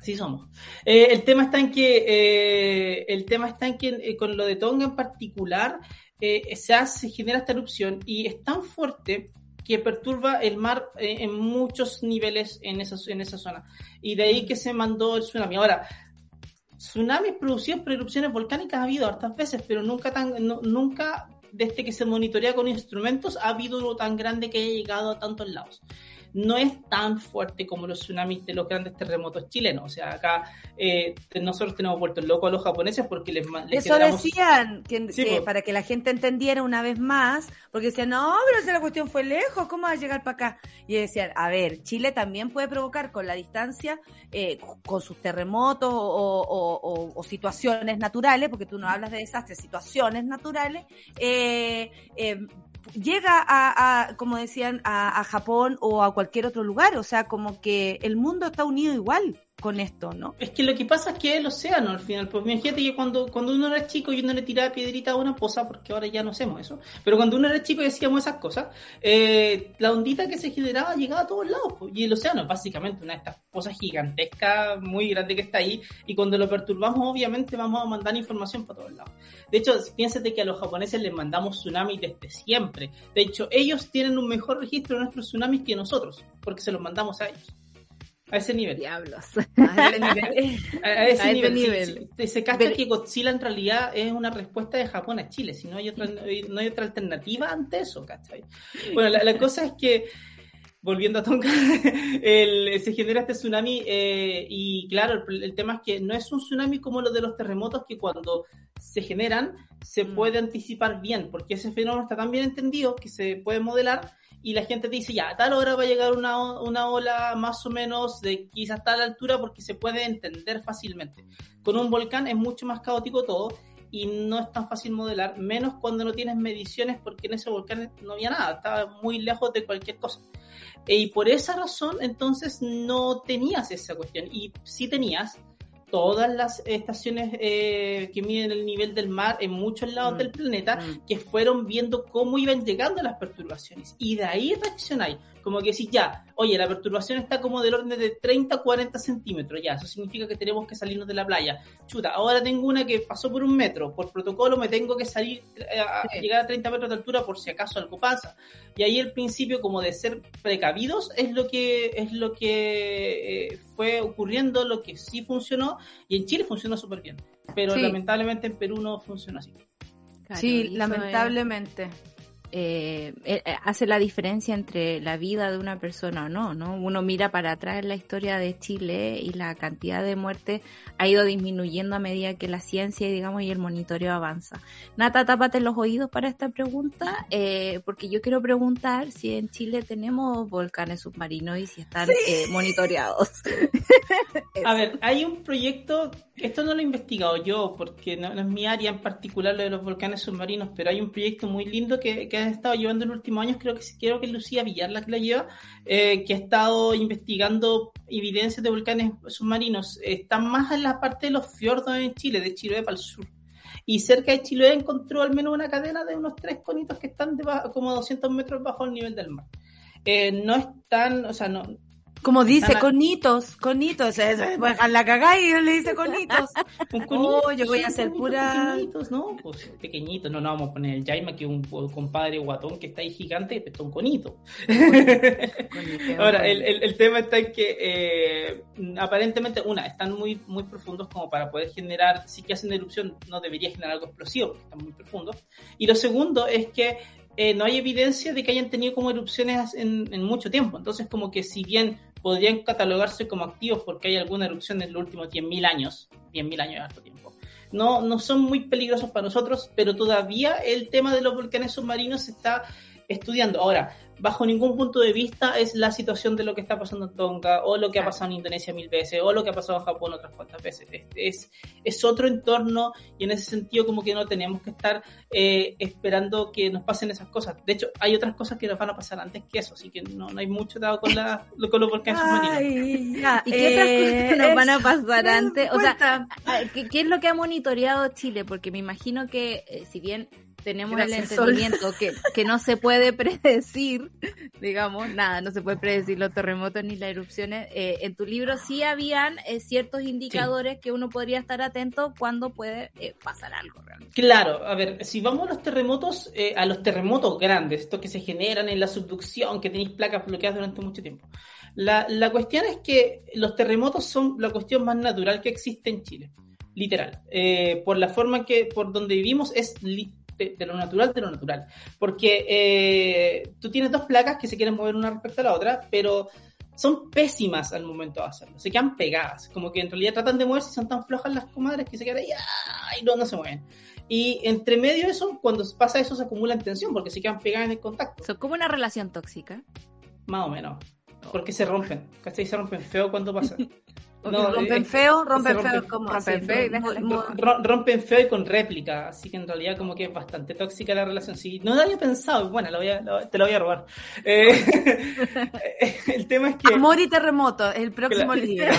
así somos. Eh, el tema está en que, eh, el tema está en que eh, con lo de Tonga en particular, eh, se, hace, se genera esta erupción y es tan fuerte que perturba el mar eh, en muchos niveles en esa, en esa zona. Y de ahí que se mandó el tsunami. Ahora, tsunamis producidos por erupciones volcánicas ha habido hartas veces, pero nunca tan, no- nunca desde que se monitorea con instrumentos ha habido uno tan grande que haya llegado a tantos lados. No es tan fuerte como los tsunamis de los grandes terremotos chilenos. O sea, acá eh, nosotros tenemos vueltos locos a los japoneses porque les, les Eso generamos- decían, que, Sí, que po. para que la gente entendiera una vez más, porque decían, no, pero si la cuestión fue lejos, ¿cómo va a llegar para acá? Y decían, a ver, Chile también puede provocar con la distancia, eh, con sus terremotos o, o- o- o situaciones naturales, porque tú no hablas de desastres, situaciones naturales, eh, eh, llega a, a, como decían, a, a Japón o a cualquier otro lugar, o sea, como que el mundo está unido igual con esto, ¿no? Es que lo que pasa es que el océano al final. Pues imagínate que cuando, cuando uno era chico y uno le tiraba piedrita a una poza, porque ahora ya no hacemos eso, pero cuando uno era chico y hacíamos esas cosas, eh, la ondita que se generaba llegaba a todos lados. pues, y el océano es básicamente una de estas pozas gigantescas, muy grande que está ahí, y cuando lo perturbamos, obviamente vamos a mandar información para todos lados. De hecho, piénsate que a los japoneses les mandamos tsunamis desde siempre. De hecho, ellos tienen un mejor registro de nuestros tsunamis que nosotros, porque se los mandamos a ellos. A ese nivel. Diablos. A ese nivel. A, ese A ese nivel, sí, nivel. sí. se cacha Pero- que Godzilla en realidad es una respuesta de Japón a Chile, si no hay otra, no hay otra alternativa ante eso, ¿cachai? Bueno, la, la cosa es que, volviendo a Tonga, el- se genera este tsunami eh, y claro, el, el tema es que no es un tsunami como los de los terremotos que cuando se generan se Mm. puede anticipar bien, porque ese fenómeno está tan bien entendido que se puede modelar y la gente te dice, ya, a tal hora va a llegar una, una ola más o menos de quizás tal altura porque se puede entender fácilmente. Con un volcán es mucho más caótico todo y no es tan fácil modelar, menos cuando no tienes mediciones porque en ese volcán no había nada, estaba muy lejos de cualquier cosa. E, Y por esa razón, entonces, no tenías esa cuestión. Y sí tenías todas las estaciones eh, que miden el nivel del mar en muchos lados Mm. del planeta Mm. que fueron viendo cómo iban llegando las perturbaciones. Y de ahí reaccionáis. Como que decís, ya, oye, la perturbación está como del orden de 30 a 40 centímetros. Ya, eso significa que tenemos que salirnos de la playa. Chuta, ahora tengo una que pasó por un metro. Por protocolo me tengo que salir eh, a, a Sí. llegar a 30 metros de altura por si acaso algo pasa. Y ahí el principio como de ser precavidos es lo que es lo que eh, fue ocurriendo, lo que sí funcionó y en Chile funcionó súper bien. Pero Sí. lamentablemente en Perú no funciona así. Claro, sí, es- lamentablemente. Eh, eh, hace la diferencia entre la vida de una persona o no, ¿no? Uno mira para atrás en la historia de Chile y la cantidad de muertes ha ido disminuyendo a medida que la ciencia, digamos, y el monitoreo avanza. Nata, tápate los oídos para esta pregunta, eh, porque yo quiero preguntar si en Chile tenemos volcanes submarinos y si están eh, monitoreados. A ver, hay un proyecto, esto no lo he investigado yo porque no, no es mi área en particular lo de los volcanes submarinos, pero hay un proyecto muy lindo que, que han estado llevando en los últimos años, creo que creo que Lucía Villar la que la lleva, eh, que ha estado investigando evidencias de volcanes submarinos. Están más en la parte de los fiordos en Chile, de Chiloé para el sur. Y cerca de Chiloé encontró al menos una cadena de unos tres conitos que están debajo, como 200 metros bajo el nivel del mar. Eh, no están, o sea, no, Como dice, Están a- conitos, conitos. Es, pues, a la cagá y le dice conitos. Un conito, Oh, yo voy a hacer pura- Pequeñitos, ¿no? Pues pequeñitos, no, no vamos a poner el Jaima, que un compadre guatón que está ahí gigante, y está un conito. Ahora, el, el- el tema está en que eh, aparentemente, una, están muy, muy profundos como para poder generar, si que hacen erupción, no debería generar algo explosivo, porque están muy profundos. Y lo segundo es que eh, no hay evidencia de que hayan tenido como erupciones en, en mucho tiempo. Entonces, como que si bien podrían catalogarse como activos porque hay alguna erupción en los últimos 10.000 años, 10.000 años es harto tiempo, no, no son muy peligrosos para nosotros, pero todavía el tema de los volcanes submarinos se está estudiando. Ahora, bajo ningún punto de vista es la situación de lo que está pasando en Tonga o lo que ha pasado en Indonesia mil veces o lo que ha pasado en Japón otras cuantas veces. Es, es, es otro entorno y en ese sentido como que no tenemos que estar eh, esperando que nos pasen esas cosas. De hecho, hay otras cosas que nos van a pasar antes que eso, así que no, no hay mucho dado con, la, con los volcanes submarinos. Ay, ya, ¿Y qué otras eh, cosas nos van a pasar Eh, antes? O sea. Ah, ¿Qué, qué es lo que ha monitoreado Chile? Porque me imagino que eh, si bien tenemos Gracias, el entendimiento que, que no se puede predecir, digamos, nada, no se puede predecir los terremotos ni las erupciones, eh, en tu libro sí habían eh, ciertos indicadores que uno podría estar atento cuando puede eh, pasar algo realmente. Claro, a ver, si vamos a los terremotos, a los terremotos grandes, estos que se generan en la subducción, que tenéis placas bloqueadas durante mucho tiempo. La, la cuestión es que los terremotos son la cuestión más natural que existe en Chile, literal. Eh, por la forma que, por donde vivimos, es li- de, de lo natural de lo natural. Porque eh, tú tienes dos placas que se quieren mover una respecto a la otra, pero son pésimas al momento de hacerlo. Se quedan pegadas. Como que en realidad tratan de moverse y son tan flojas las comadres que se quedan ahí ¡ay! no, no se mueven. Y entre medio de eso, cuando pasa eso, se acumula en tensión porque se quedan pegadas en el contacto. Son como una relación tóxica. Más o menos. Porque se rompen. ¿Cachai? Se rompen feo cuando pasa. rompen eh, feo, se rompen rompen- feo, como rompen sí, feo y muy- déjala muy- Ro- rompen feo y con réplica, así que en realidad como que es bastante tóxica la relación. Si no lo había pensado, bueno, lo voy a- lo- te lo voy a robar. Eh, el tema es que... Amor y terremoto, el próximo Claro. libro.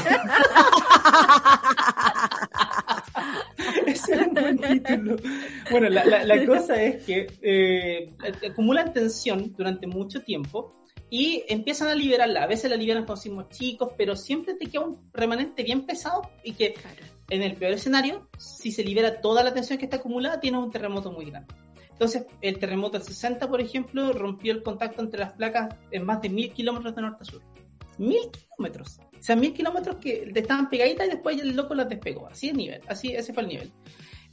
Ese era un buen título. Bueno, la, la- la cosa es que eh, acumulan tensión durante mucho tiempo y empiezan a liberarla. A veces la liberan con sismos chicos, pero siempre te queda un remanente bien pesado y que en el peor escenario, si se libera toda la tensión que está acumulada, tienes un terremoto muy grande. Entonces, el terremoto del 60, por ejemplo, rompió el contacto entre las placas en más de mil kilómetros de norte a sur. Mil kilómetros. O sea, mil kilómetros que estaban pegaditas y después el loco las despegó. Así es el nivel. Así, ese fue el nivel.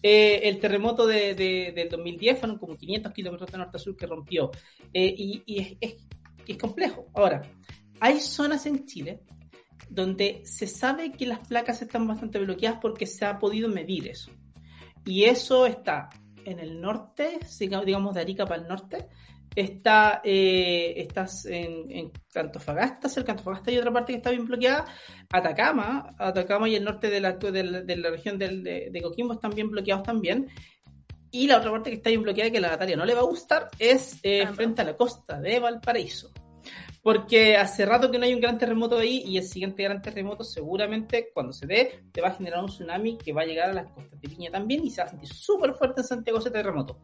Eh, el terremoto de, de- del 2010 fueron como 500 kilómetros de norte a sur que rompió. Eh, y y es, es- es complejo. Ahora, hay zonas en Chile donde se sabe que las placas están bastante bloqueadas porque se ha podido medir eso. Y eso está en el norte, digamos de Arica para el norte, está eh, estás en, en Antofagasta, cerca de Antofagasta hay otra parte que está bien bloqueada, Atacama, Atacama y el norte de la, región de Coquimbo están bien bloqueados también. Y la otra parte que está bien bloqueada que a la Natalia no le va a gustar es eh, frente a la costa de Valparaíso. Porque hace rato que no hay un gran terremoto ahí y el siguiente gran terremoto seguramente cuando se dé te va a generar un tsunami que va a llegar a las costas de Viña también y se va a sentir súper fuerte en Santiago ese terremoto.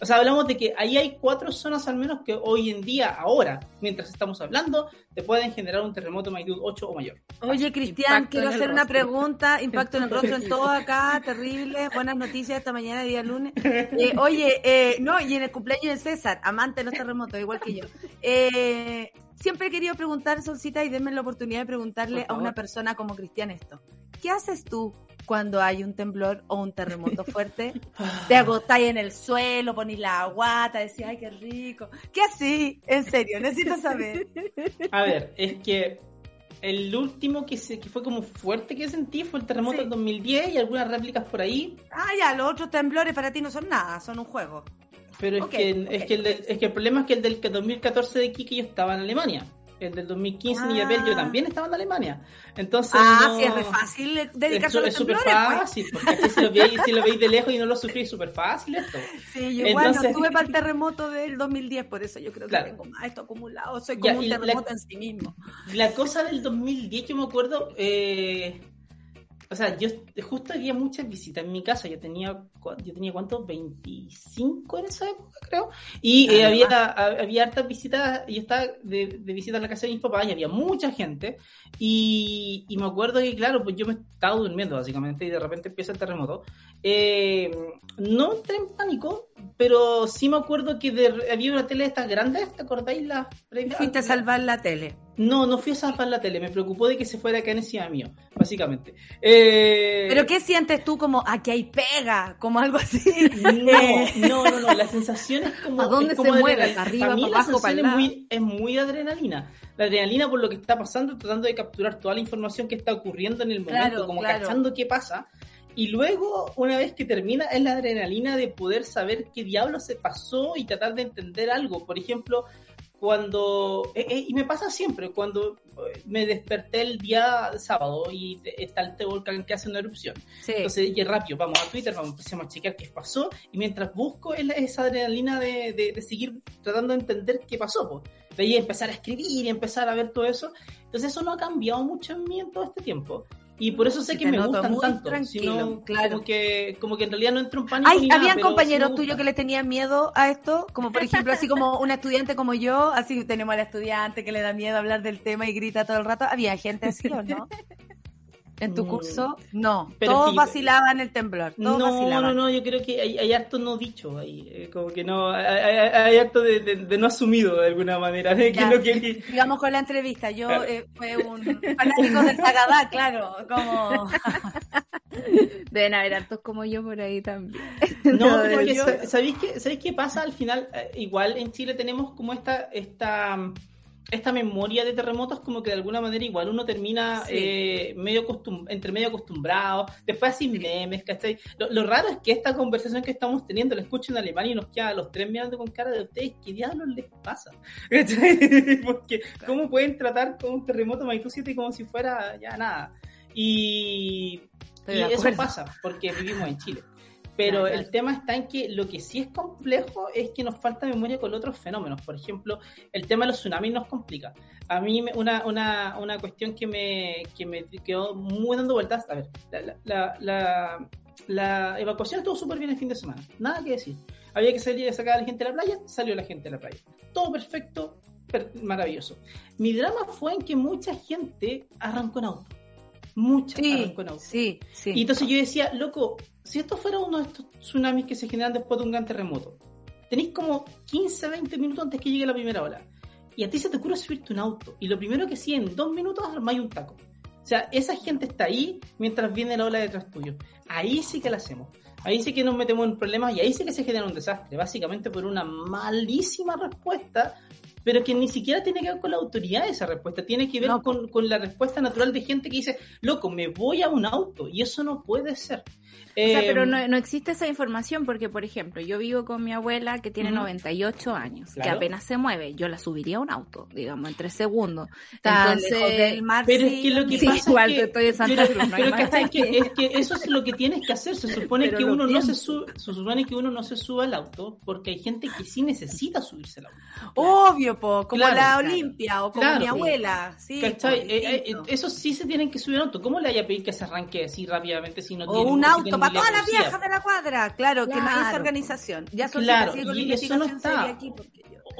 O sea, hablamos de que ahí hay cuatro zonas al menos que hoy en día, ahora, mientras estamos hablando, te pueden generar un terremoto magnitud 8 o mayor. Oye, Cristian, Impacto quiero hacer una pregunta. Impacto en el rostro en todo acá, terrible. Buenas noticias esta mañana, día lunes. Eh, oye, eh, no, y en el cumpleaños de César, amante de los terremotos, igual que yo. Eh, siempre he querido preguntar, Solcita, y denme la oportunidad de preguntarle a una persona como Cristian esto. ¿Qué haces tú cuando hay un temblor o un terremoto fuerte? Te agotáis en el suelo, ponís la guata, decís, ay, qué rico. ¿Qué así? En serio, necesito saber. A ver, es que el último que, se, que fue como fuerte que sentí fue el terremoto Sí. del 2010 y algunas réplicas por ahí. Ah, ya, los otros temblores para ti no son nada, son un juego. Pero es, Ok, que, ok, es, que el del- es que el problema es que el del 2014 de Iquique yo estaba en Alemania. El del 2015 en Illapel yo Ah. también estaba en Alemania. Entonces, Ah, no- sí, es re fácil Es dedicarse a los es súper pues. fácil, porque así si lo veis, si lo veis de lejos y no lo sufrís, es súper fácil esto. Sí, yo igual Entonces- no estuve para el terremoto del 2010, por eso yo creo que Claro. tengo más esto acumulado. Soy Ya, como y un la- terremoto en sí mismo. La cosa del 2010, yo me acuerdo, eh, o sea, yo justo había muchas visitas en mi casa. Yo tenía, yo tenía ¿cuántos? 25 en esa época, creo. Y eh, había, había hartas visitas. Yo estaba de, de visita a la casa de mis papás y había mucha gente. Y, y, me acuerdo que, claro, pues yo me estaba durmiendo básicamente y de repente empieza el terremoto. Eh, no entré en pánico, pero sí me acuerdo que había una tele de estas grandes, ¿te acordáis? La, Fuiste a salvar la tele. No, no fui a salvar la tele, me preocupó de que se fuera acá encima mío, básicamente. Eh... ¿Pero qué sientes tú como aquí hay pega? Como algo así. No, no, no, la sensación es como. ¿A dónde se mueve? ¿Para arriba, para abajo, para es muy, es muy adrenalina. La adrenalina por lo que está pasando, tratando de capturar toda la información que está ocurriendo en el momento, como cachando qué pasa. Y luego, una vez que termina, es la adrenalina de poder saber qué diablo se pasó y tratar de entender algo. Por ejemplo, cuando, eh, eh, y me pasa siempre, cuando eh, me desperté el día sábado y está el volcán que hace una erupción. Entonces dije rápido, vamos a Twitter, vamos, empecemos a chequear qué pasó y mientras busco esa adrenalina de, de, seguir tratando de entender qué pasó. Pues. De ahí empezar a escribir y empezar a ver todo eso. Entonces eso no ha cambiado mucho en mí en todo este tiempo. Y por eso sé que me gustan tanto. Sino claro. como, que, como que en realidad no entro en pánico. Hay, ¿Habían compañeros tuyos que le tenían miedo a esto? Como por ejemplo, así como una estudiante como yo, así tenemos a la estudiante que le da miedo hablar del tema y grita todo el rato. ¿Había gente así o no? ¿En tu mm. curso? No, todos vacilaban el temblor. no, no, no, yo creo que hay, hay harto no dicho ahí. Eh, como que no, hay, hay harto de, de, no asumido de alguna manera. que, Digamos con la entrevista, yo eh, fue un fanático del Tagadá, claro, como. Deben haber hartos como yo por ahí también. No, porque ¿sabéis, qué, ¿sabéis qué pasa al final? Eh, igual en Chile tenemos como esta. esta esta memoria de terremotos como que de alguna manera igual uno termina eh, medio entre medio acostumbrado, después así memes, ¿cachai? Lo, raro es que esta conversación que estamos teniendo la escucho en alemán y nos queda a los tres mirando con cara de ustedes, ¿qué diablos les pasa? Porque ¿cómo pueden tratar con un terremoto magnitudo 7 como si fuera ya nada? Y, y eso pasa, porque vivimos en Chile. Pero el tema está en que lo que sí es complejo es que nos falta memoria con otros fenómenos. Por ejemplo, el tema de los tsunamis nos complica. A mí una, una, una cuestión que me, que me quedó muy dando vueltas, a ver, la, la, la, evacuación estuvo súper bien el fin de semana, nada que decir. Había que salir a sacar a la gente de la playa, salió la gente de la playa. Todo perfecto, maravilloso. Mi drama fue en que mucha gente arrancó en auto mucha sí, Sí, sí. Y entonces yo decía, loco, si esto fuera uno de estos tsunamis que se generan después de un gran terremoto, tenéis como 15, 20 minutos antes que llegue la primera ola. Y a ti se te ocurre subirte un auto. Y lo primero que sí, en dos minutos armáis un taco. O sea, esa gente está ahí mientras viene la ola detrás tuyo. Ahí sí que la hacemos. Ahí sí que nos metemos en problemas y ahí sí que se genera un desastre. Básicamente por una malísima respuesta pero que ni siquiera tiene que ver con la autoridad esa respuesta, tiene que ver con, con, la respuesta natural de gente que dice, loco, me voy a un auto, y eso no puede ser. O sea, pero em, no, no, existe esa información porque, por ejemplo, yo vivo con mi abuela que tiene 98 años, que apenas se mueve, yo la subiría a un auto, digamos, en tres segundos. Entonces, pero es que lo que pasa es que, estoy en Santa Cruz, no pero es, que, es que eso es lo que tienes que hacer, se supone que uno no se sube, se supone que uno no se suba al auto porque hay gente que sí necesita subirse al auto. Obvio, po, como la Olimpia o como mi abuela, sí. Eh, eh, eso sí se tienen que subir al auto. ¿Cómo le haya pedido que se arranque así rápidamente si no o un auto para todas las viejas de la cuadra, claro, que no hay esa organización. Ya son claro, y eso no está. Aquí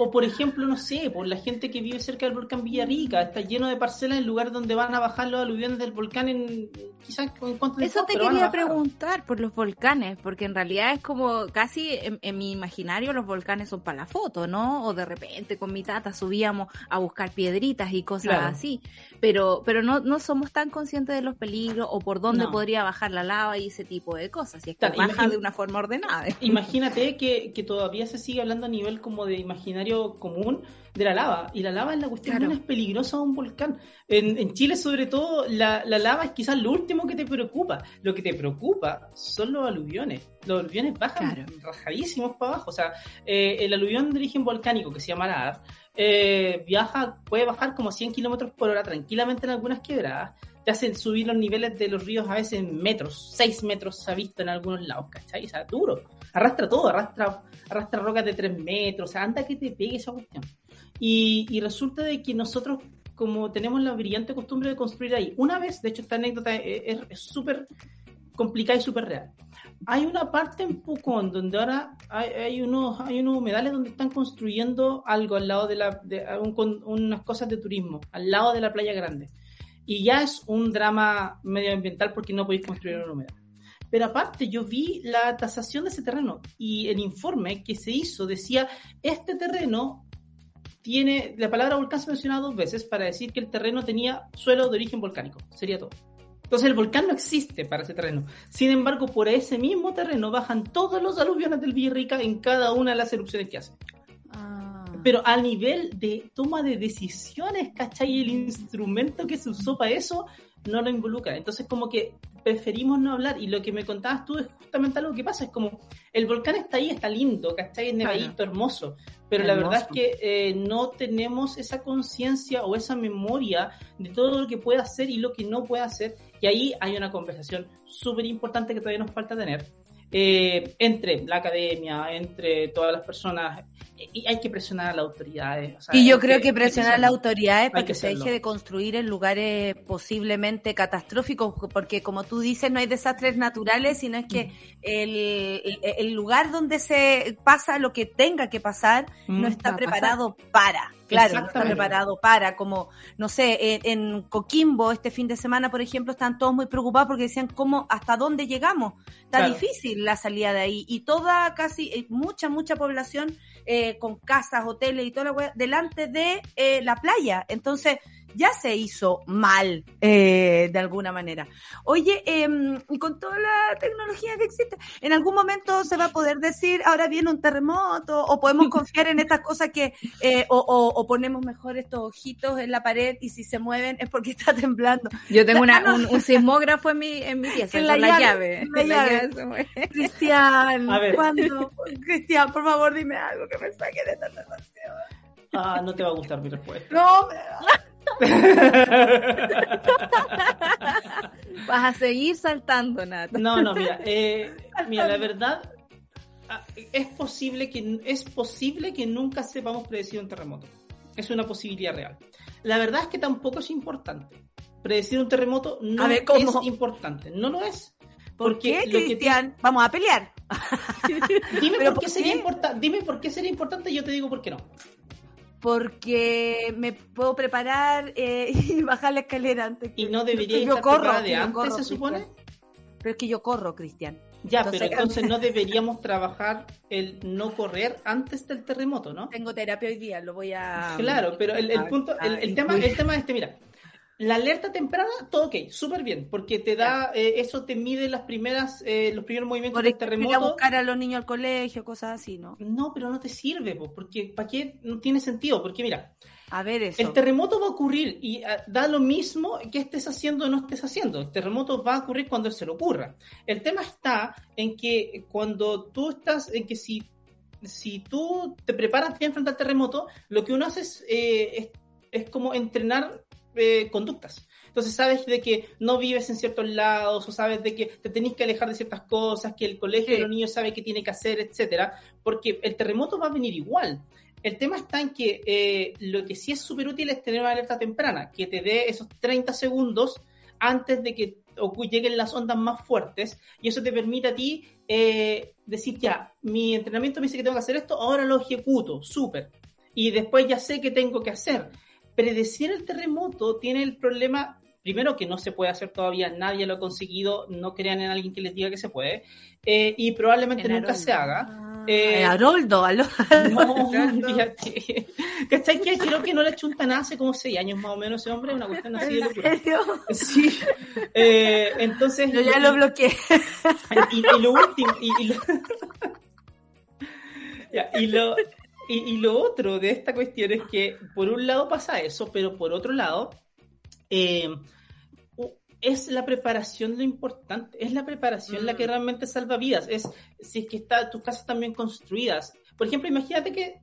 o por ejemplo, no sé, por la gente que vive cerca del volcán Villarrica, está lleno de parcelas en lugar donde van a bajar los aluviones del volcán en quizás en cuanto Eso te quería preguntar por los volcanes, porque en realidad es como casi en, mi imaginario los volcanes son para la foto, ¿no? O de repente con mi tata subíamos a buscar piedritas y cosas así, pero pero no, no somos tan conscientes de los peligros o por dónde podría bajar la lava y ese tipo de cosas, y es que baja de una forma ordenada. Imagínate que, que todavía se sigue hablando a nivel como de imaginario común de la lava. Y la lava es la cuestión más peligrosa de un volcán. En, Chile, sobre todo, la, lava es quizás lo último que te preocupa. Lo que te preocupa son los aluviones. Los aluviones bajan rajadísimos para abajo. O sea, eh, el aluvión de origen volcánico, que se llama la eh, viaja, puede bajar como 100 kilómetros por hora tranquilamente en algunas quebradas. Te hacen subir los niveles de los ríos a veces en metros, 6 metros se ha visto en algunos lados, ¿cachai? O sea, duro arrastra todo, arrastra, arrastra rocas de 3 metros, o sea, anda que te pegue esa cuestión. Y, y resulta de que nosotros como tenemos la brillante costumbre de construir ahí. Una vez, de hecho, esta anécdota es súper complicada y súper real. Hay una parte en Pucón donde ahora hay, hay, unos, hay unos humedales donde están construyendo algo al lado de, la, de un- unas cosas de turismo, al lado de la playa grande. Y ya es un drama medioambiental porque no podéis construir en un humedal. Pero aparte, yo vi la tasación de ese terreno y el informe que se hizo decía, este terreno tiene, la palabra volcán se menciona dos veces para decir que el terreno tenía suelo de origen volcánico. Sería todo. Entonces el volcán no existe para ese terreno. Sin embargo, por ese mismo terreno bajan todos los aluviones del Villarrica en cada una de las erupciones que hace. Ah. Pero a nivel de toma de decisiones, ¿cachai? El instrumento que se usó para eso no lo involucra. Entonces como que preferimos no hablar. Y lo que me contabas tú es justamente algo que pasa. Es como, el volcán está ahí, está lindo, ¿cachai? Es nevadito, hermoso. Pero la verdad es que eh, no tenemos esa conciencia o esa memoria de todo lo que puede hacer y lo que no puede hacer. Y ahí hay una conversación súper importante que todavía nos falta tener. Eh, entre la academia, entre todas las personas, y hay que presionar a las autoridades. o sea, Y yo creo que presionar a las autoridades para que que se deje de construir en lugares posiblemente catastróficos, porque como tú dices, no hay desastres naturales, sino es que Mm. el, el- lugar donde se pasa lo que tenga que pasar Mm. no está a pasar. preparado para. Claro, no está preparado para, como, no sé, en, en Coquimbo este fin de semana, por ejemplo, están todos muy preocupados porque decían, ¿cómo, hasta dónde llegamos? Está Claro. difícil la salida de ahí. Y toda, casi, eh, mucha, mucha población eh, con casas, hoteles y toda la wea delante de eh, la playa. Entonces, ya se hizo mal, eh, de alguna manera. Oye, y con toda la tecnología que existe, ¿en algún momento se va a poder decir, ahora viene un terremoto, o podemos confiar en estas cosas que, eh, o, o- o ponemos mejor estos ojitos en la pared y si se mueven es porque está temblando? Yo tengo una- un, un sismógrafo en mi, en mi pieza, En con la la, llave, en la La llave. Cristian. ¿cuándo? Cristian, por favor, dime algo que me saque de esta narración. Ah, no te va a gustar mi respuesta. No, me- Vas a seguir saltando, Nata. No, no, mira, eh, mira, la verdad ah, es posible que es posible que nunca sepamos predecir un terremoto. Es una posibilidad real. La verdad es que tampoco es importante. Predecir un terremoto no ver, es importante, no lo es. ¿Por Porque qué, lo que Cristian? Vamos a pelear. Dime ¿Pero por qué sería qué? importante, dime por qué sería importante y yo te digo por qué no. Porque me puedo preparar eh, y bajar la escalera antes. Y no debería yo estar corro, de antes, corro, se supone. Cristian. Pero es que yo corro, Cristian. Ya, Entonces, pero entonces no deberíamos trabajar el no correr antes del terremoto, ¿no? Tengo terapia hoy día, lo voy a... Claro, pero el, el punto, el, el tema, el tema es este, mira. La alerta temprana, todo ok, súper bien, porque te da, eh, eso te mide las primeras, eh, los primeros movimientos Por del ejemplo, ir a terremoto. buscar a los niños al colegio, cosas así, ¿no? No, pero no te sirve, po, porque ¿para qué? No tiene sentido, porque mira, A ver eso. el terremoto va a ocurrir y ah, da lo mismo que estés haciendo o no estés haciendo. El terremoto va a ocurrir cuando se le ocurra. El tema está en que cuando tú estás, en que si, si tú te preparas bien frente al terremoto, lo que uno hace es, eh, es, es como entrenar eh, conductas. Entonces sabes de que no vives en ciertos lados o sabes de que te tenés que alejar de ciertas cosas, que el colegio de Sí. los niños sabe qué tiene que hacer, etcétera, porque el terremoto va a venir igual. El tema está en que eh, lo que sí es súper útil es tener una alerta temprana, que te dé esos 30 segundos antes de que lleguen las ondas más fuertes y eso te permite a ti eh, decir, ya, mi entrenamiento me dice que tengo que hacer esto, ahora lo ejecuto, súper. Y después ya sé qué tengo que hacer. Predecir el terremoto tiene el problema, primero que no se puede hacer todavía, nadie lo ha conseguido, no crean en alguien que les diga que se puede, eh, y probablemente En nunca se haga. Ah, Eh, Haroldo, aló. no, fíjate. ¿Cachai? Que creo que no le chuntan hace como seis años más o menos ese hombre, una cuestión así de ¿En locura. serio? Sí. Eh, entonces. Yo ya lo bloqueé. Y, y lo último. Y, y lo, Ya, y lo- y- y lo otro de esta cuestión es que, por un lado pasa eso, pero por otro lado, eh, es la preparación lo importante, es la preparación la que Mm. realmente salva vidas, es si es que está, tus casas están bien construidas. Por ejemplo, imagínate que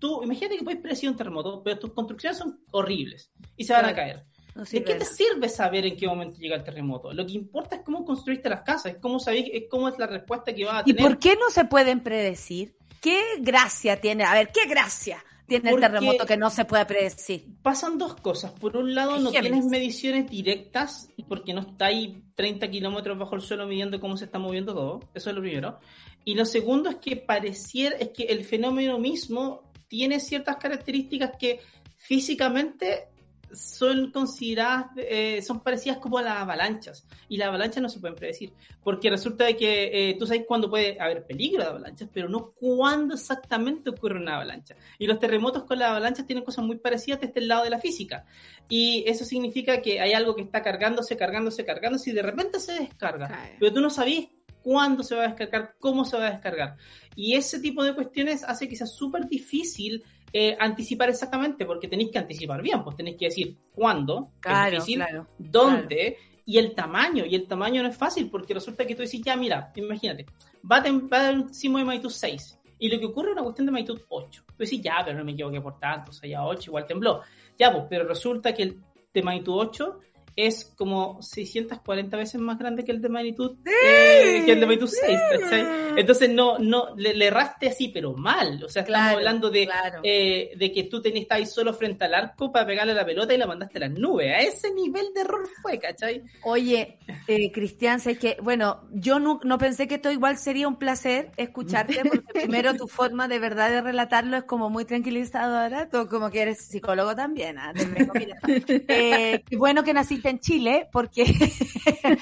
tú, imagínate que puedes predecir un terremoto, pero tus construcciones son horribles y se van a caer. No ¿De qué te sirve saber en qué momento llega el terremoto? Lo que importa es cómo construiste las casas, es cómo sabéis, es cómo es la respuesta que vas a ¿Y tener. por qué no se pueden predecir? ¿Qué gracia tiene? A ver, ¿qué gracia tiene el terremoto que no se puede predecir? Pasan dos cosas. Por un lado, no tienes mediciones directas porque no está ahí 30 kilómetros bajo el suelo midiendo cómo se está moviendo todo. Eso es lo primero. Y lo segundo es que pareciera, es que el fenómeno mismo tiene ciertas características que físicamente son consideradas, eh, son parecidas como a las avalanchas. Y las avalanchas no se pueden predecir. Porque resulta de que eh, tú sabes cuándo puede haber peligro de avalanchas, pero no cuándo exactamente ocurre una avalancha. Y los terremotos con las avalanchas tienen cosas muy parecidas desde el lado de la física. Y eso significa que hay algo que está cargándose, cargándose, cargándose y de repente se descarga. Pero tú no sabías cuándo se va a descargar, cómo se va a descargar. Y ese tipo de cuestiones hace que sea súper difícil eh, anticipar exactamente, porque tenéis que anticipar bien, pues tenéis que decir cuándo, es Claro, difícil, claro. dónde y el tamaño. Y el tamaño no es fácil, porque resulta que tú decís, ya, mira, imagínate, va a, va a un sismo de magnitud 6. Y lo que ocurre es una cuestión de magnitud 8. Tú decís, ya, pero no me equivoqué por tanto, o sea, ya 8 igual tembló. Ya, pues, pero resulta que el de magnitud 8 es como 640 veces más grande que el de magnitud, eh, que el de magnitud 6, ¿cachai? Entonces no, no, le, le erraste así, pero mal. O sea, estamos Claro, hablando de, claro. eh, de que tú tenías ahí solo frente al arco para pegarle la pelota y la mandaste a las nubes. A ese nivel de error fue, ¿cachai? Oye, eh, Cristian, sé que, bueno, yo no, no pensé que esto igual sería un placer escucharte, porque primero tu forma de verdad de relatarlo es como muy tranquilizadora, tú como que eres psicólogo también, ¿ah? Eh, qué bueno que naciste en Chile, porque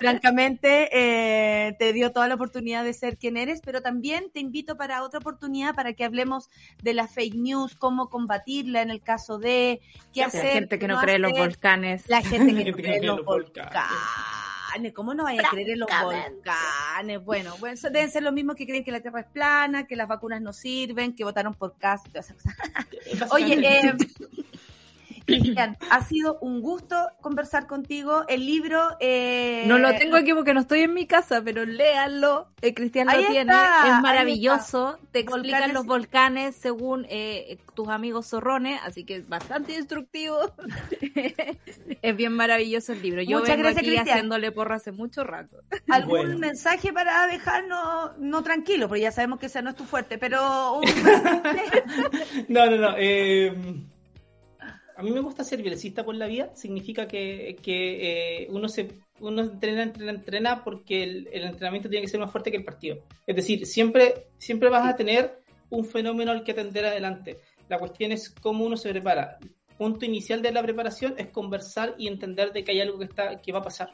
francamente eh, te dio toda la oportunidad de ser quien eres, pero también te invito para otra oportunidad para que hablemos de la fake news, cómo combatirla en el caso de qué La hacer. gente que no cree en los volcanes. La gente que no cree en los volcanes. ¿Cómo no vaya a creer en los volcanes? Bueno, bueno, eso deben ser los mismos que creen que la Tierra es plana, que las vacunas no sirven, que votaron por cosas. Oye, eh, Cristian, ha sido un gusto conversar contigo. El libro... eh, No lo tengo aquí porque no estoy en mi casa, pero léanlo. Eh, Cristian lo tiene. está, es maravilloso. Te explican Volcanes. los volcanes según eh, tus amigos zorrones, así que es bastante instructivo. es bien maravilloso el libro. Yo Muchas vengo gracias, aquí Cristian. haciéndole porra hace mucho rato. ¿Algún Bueno. mensaje para dejarnos no tranquilo? Porque ya sabemos que ese no es tu fuerte, pero un No, no, no. eh, a mí me gusta ser velocista por la vida. Significa que, que, eh, uno se uno entrena, entrena, entrena porque el, el entrenamiento tiene que ser más fuerte que el partido. Es decir, siempre, siempre vas a tener un fenómeno al que atender adelante. La cuestión es cómo uno se prepara. Punto inicial de la preparación es conversar y entender de que hay algo que está que va a pasar.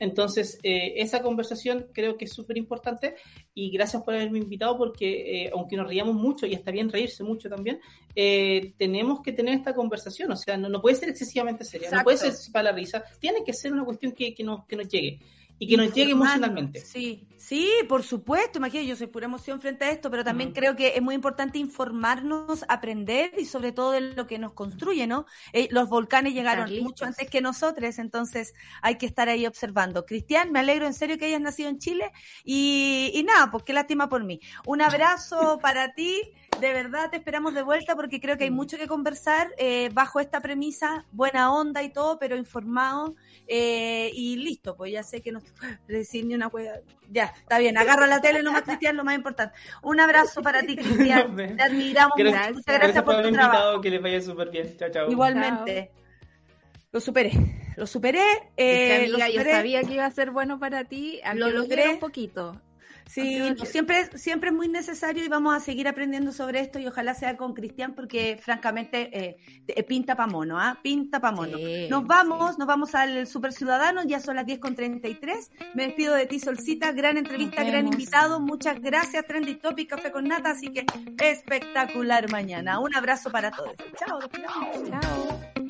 Entonces, eh, esa conversación creo que es súper importante y gracias por haberme invitado porque eh, aunque nos riamos mucho y está bien reírse mucho también, eh, tenemos que tener esta conversación, o sea, no, no puede ser excesivamente seria, no puede ser para la risa, tiene que ser una cuestión que, que, nos, que nos llegue y que nos llegue emocionalmente. Sí, sí, por supuesto. Imagínate, yo soy pura emoción frente a esto, pero también creo que es muy importante informarnos, aprender y sobre todo de lo que nos construye, ¿no? Eh, los volcanes llegaron mucho antes que nosotros, entonces hay que estar ahí observando. Cristian, me alegro en serio que hayas nacido en Chile y, y nada, pues qué lástima por mí. Un abrazo para ti. De verdad te esperamos de vuelta porque creo que hay mucho que conversar eh, bajo esta premisa, buena onda y todo, pero informado eh, y listo, pues ya sé que no decir ni una hueá. Ya, está bien, agarra la tele nomás, Cristian, lo más importante. Un abrazo para ti, Cristian. Te admiramos. Gracias, Muchas gracias por tu haberme trabajo. invitado, que les vaya súper bien. Chao, chao. Igualmente. Lo superé. Lo superé. Eh, lo amiga, yo superé. sabía que iba a ser bueno para ti, Lo lo logré. logré un poquito. Sí, no, siempre, siempre es muy necesario y vamos a seguir aprendiendo sobre esto y ojalá sea con Cristian porque francamente eh, te- pinta pa' mono, ¿ah? Pinta pa' mono. Sí, nos vamos, nos vamos al Super Ciudadano, ya son las 10 con 33. Me despido de ti, Solcita, gran entrevista, gran invitado. Muchas gracias, Trendy Topic, Café con Nata, así que espectacular mañana. Un abrazo para todos. Chao. Chao.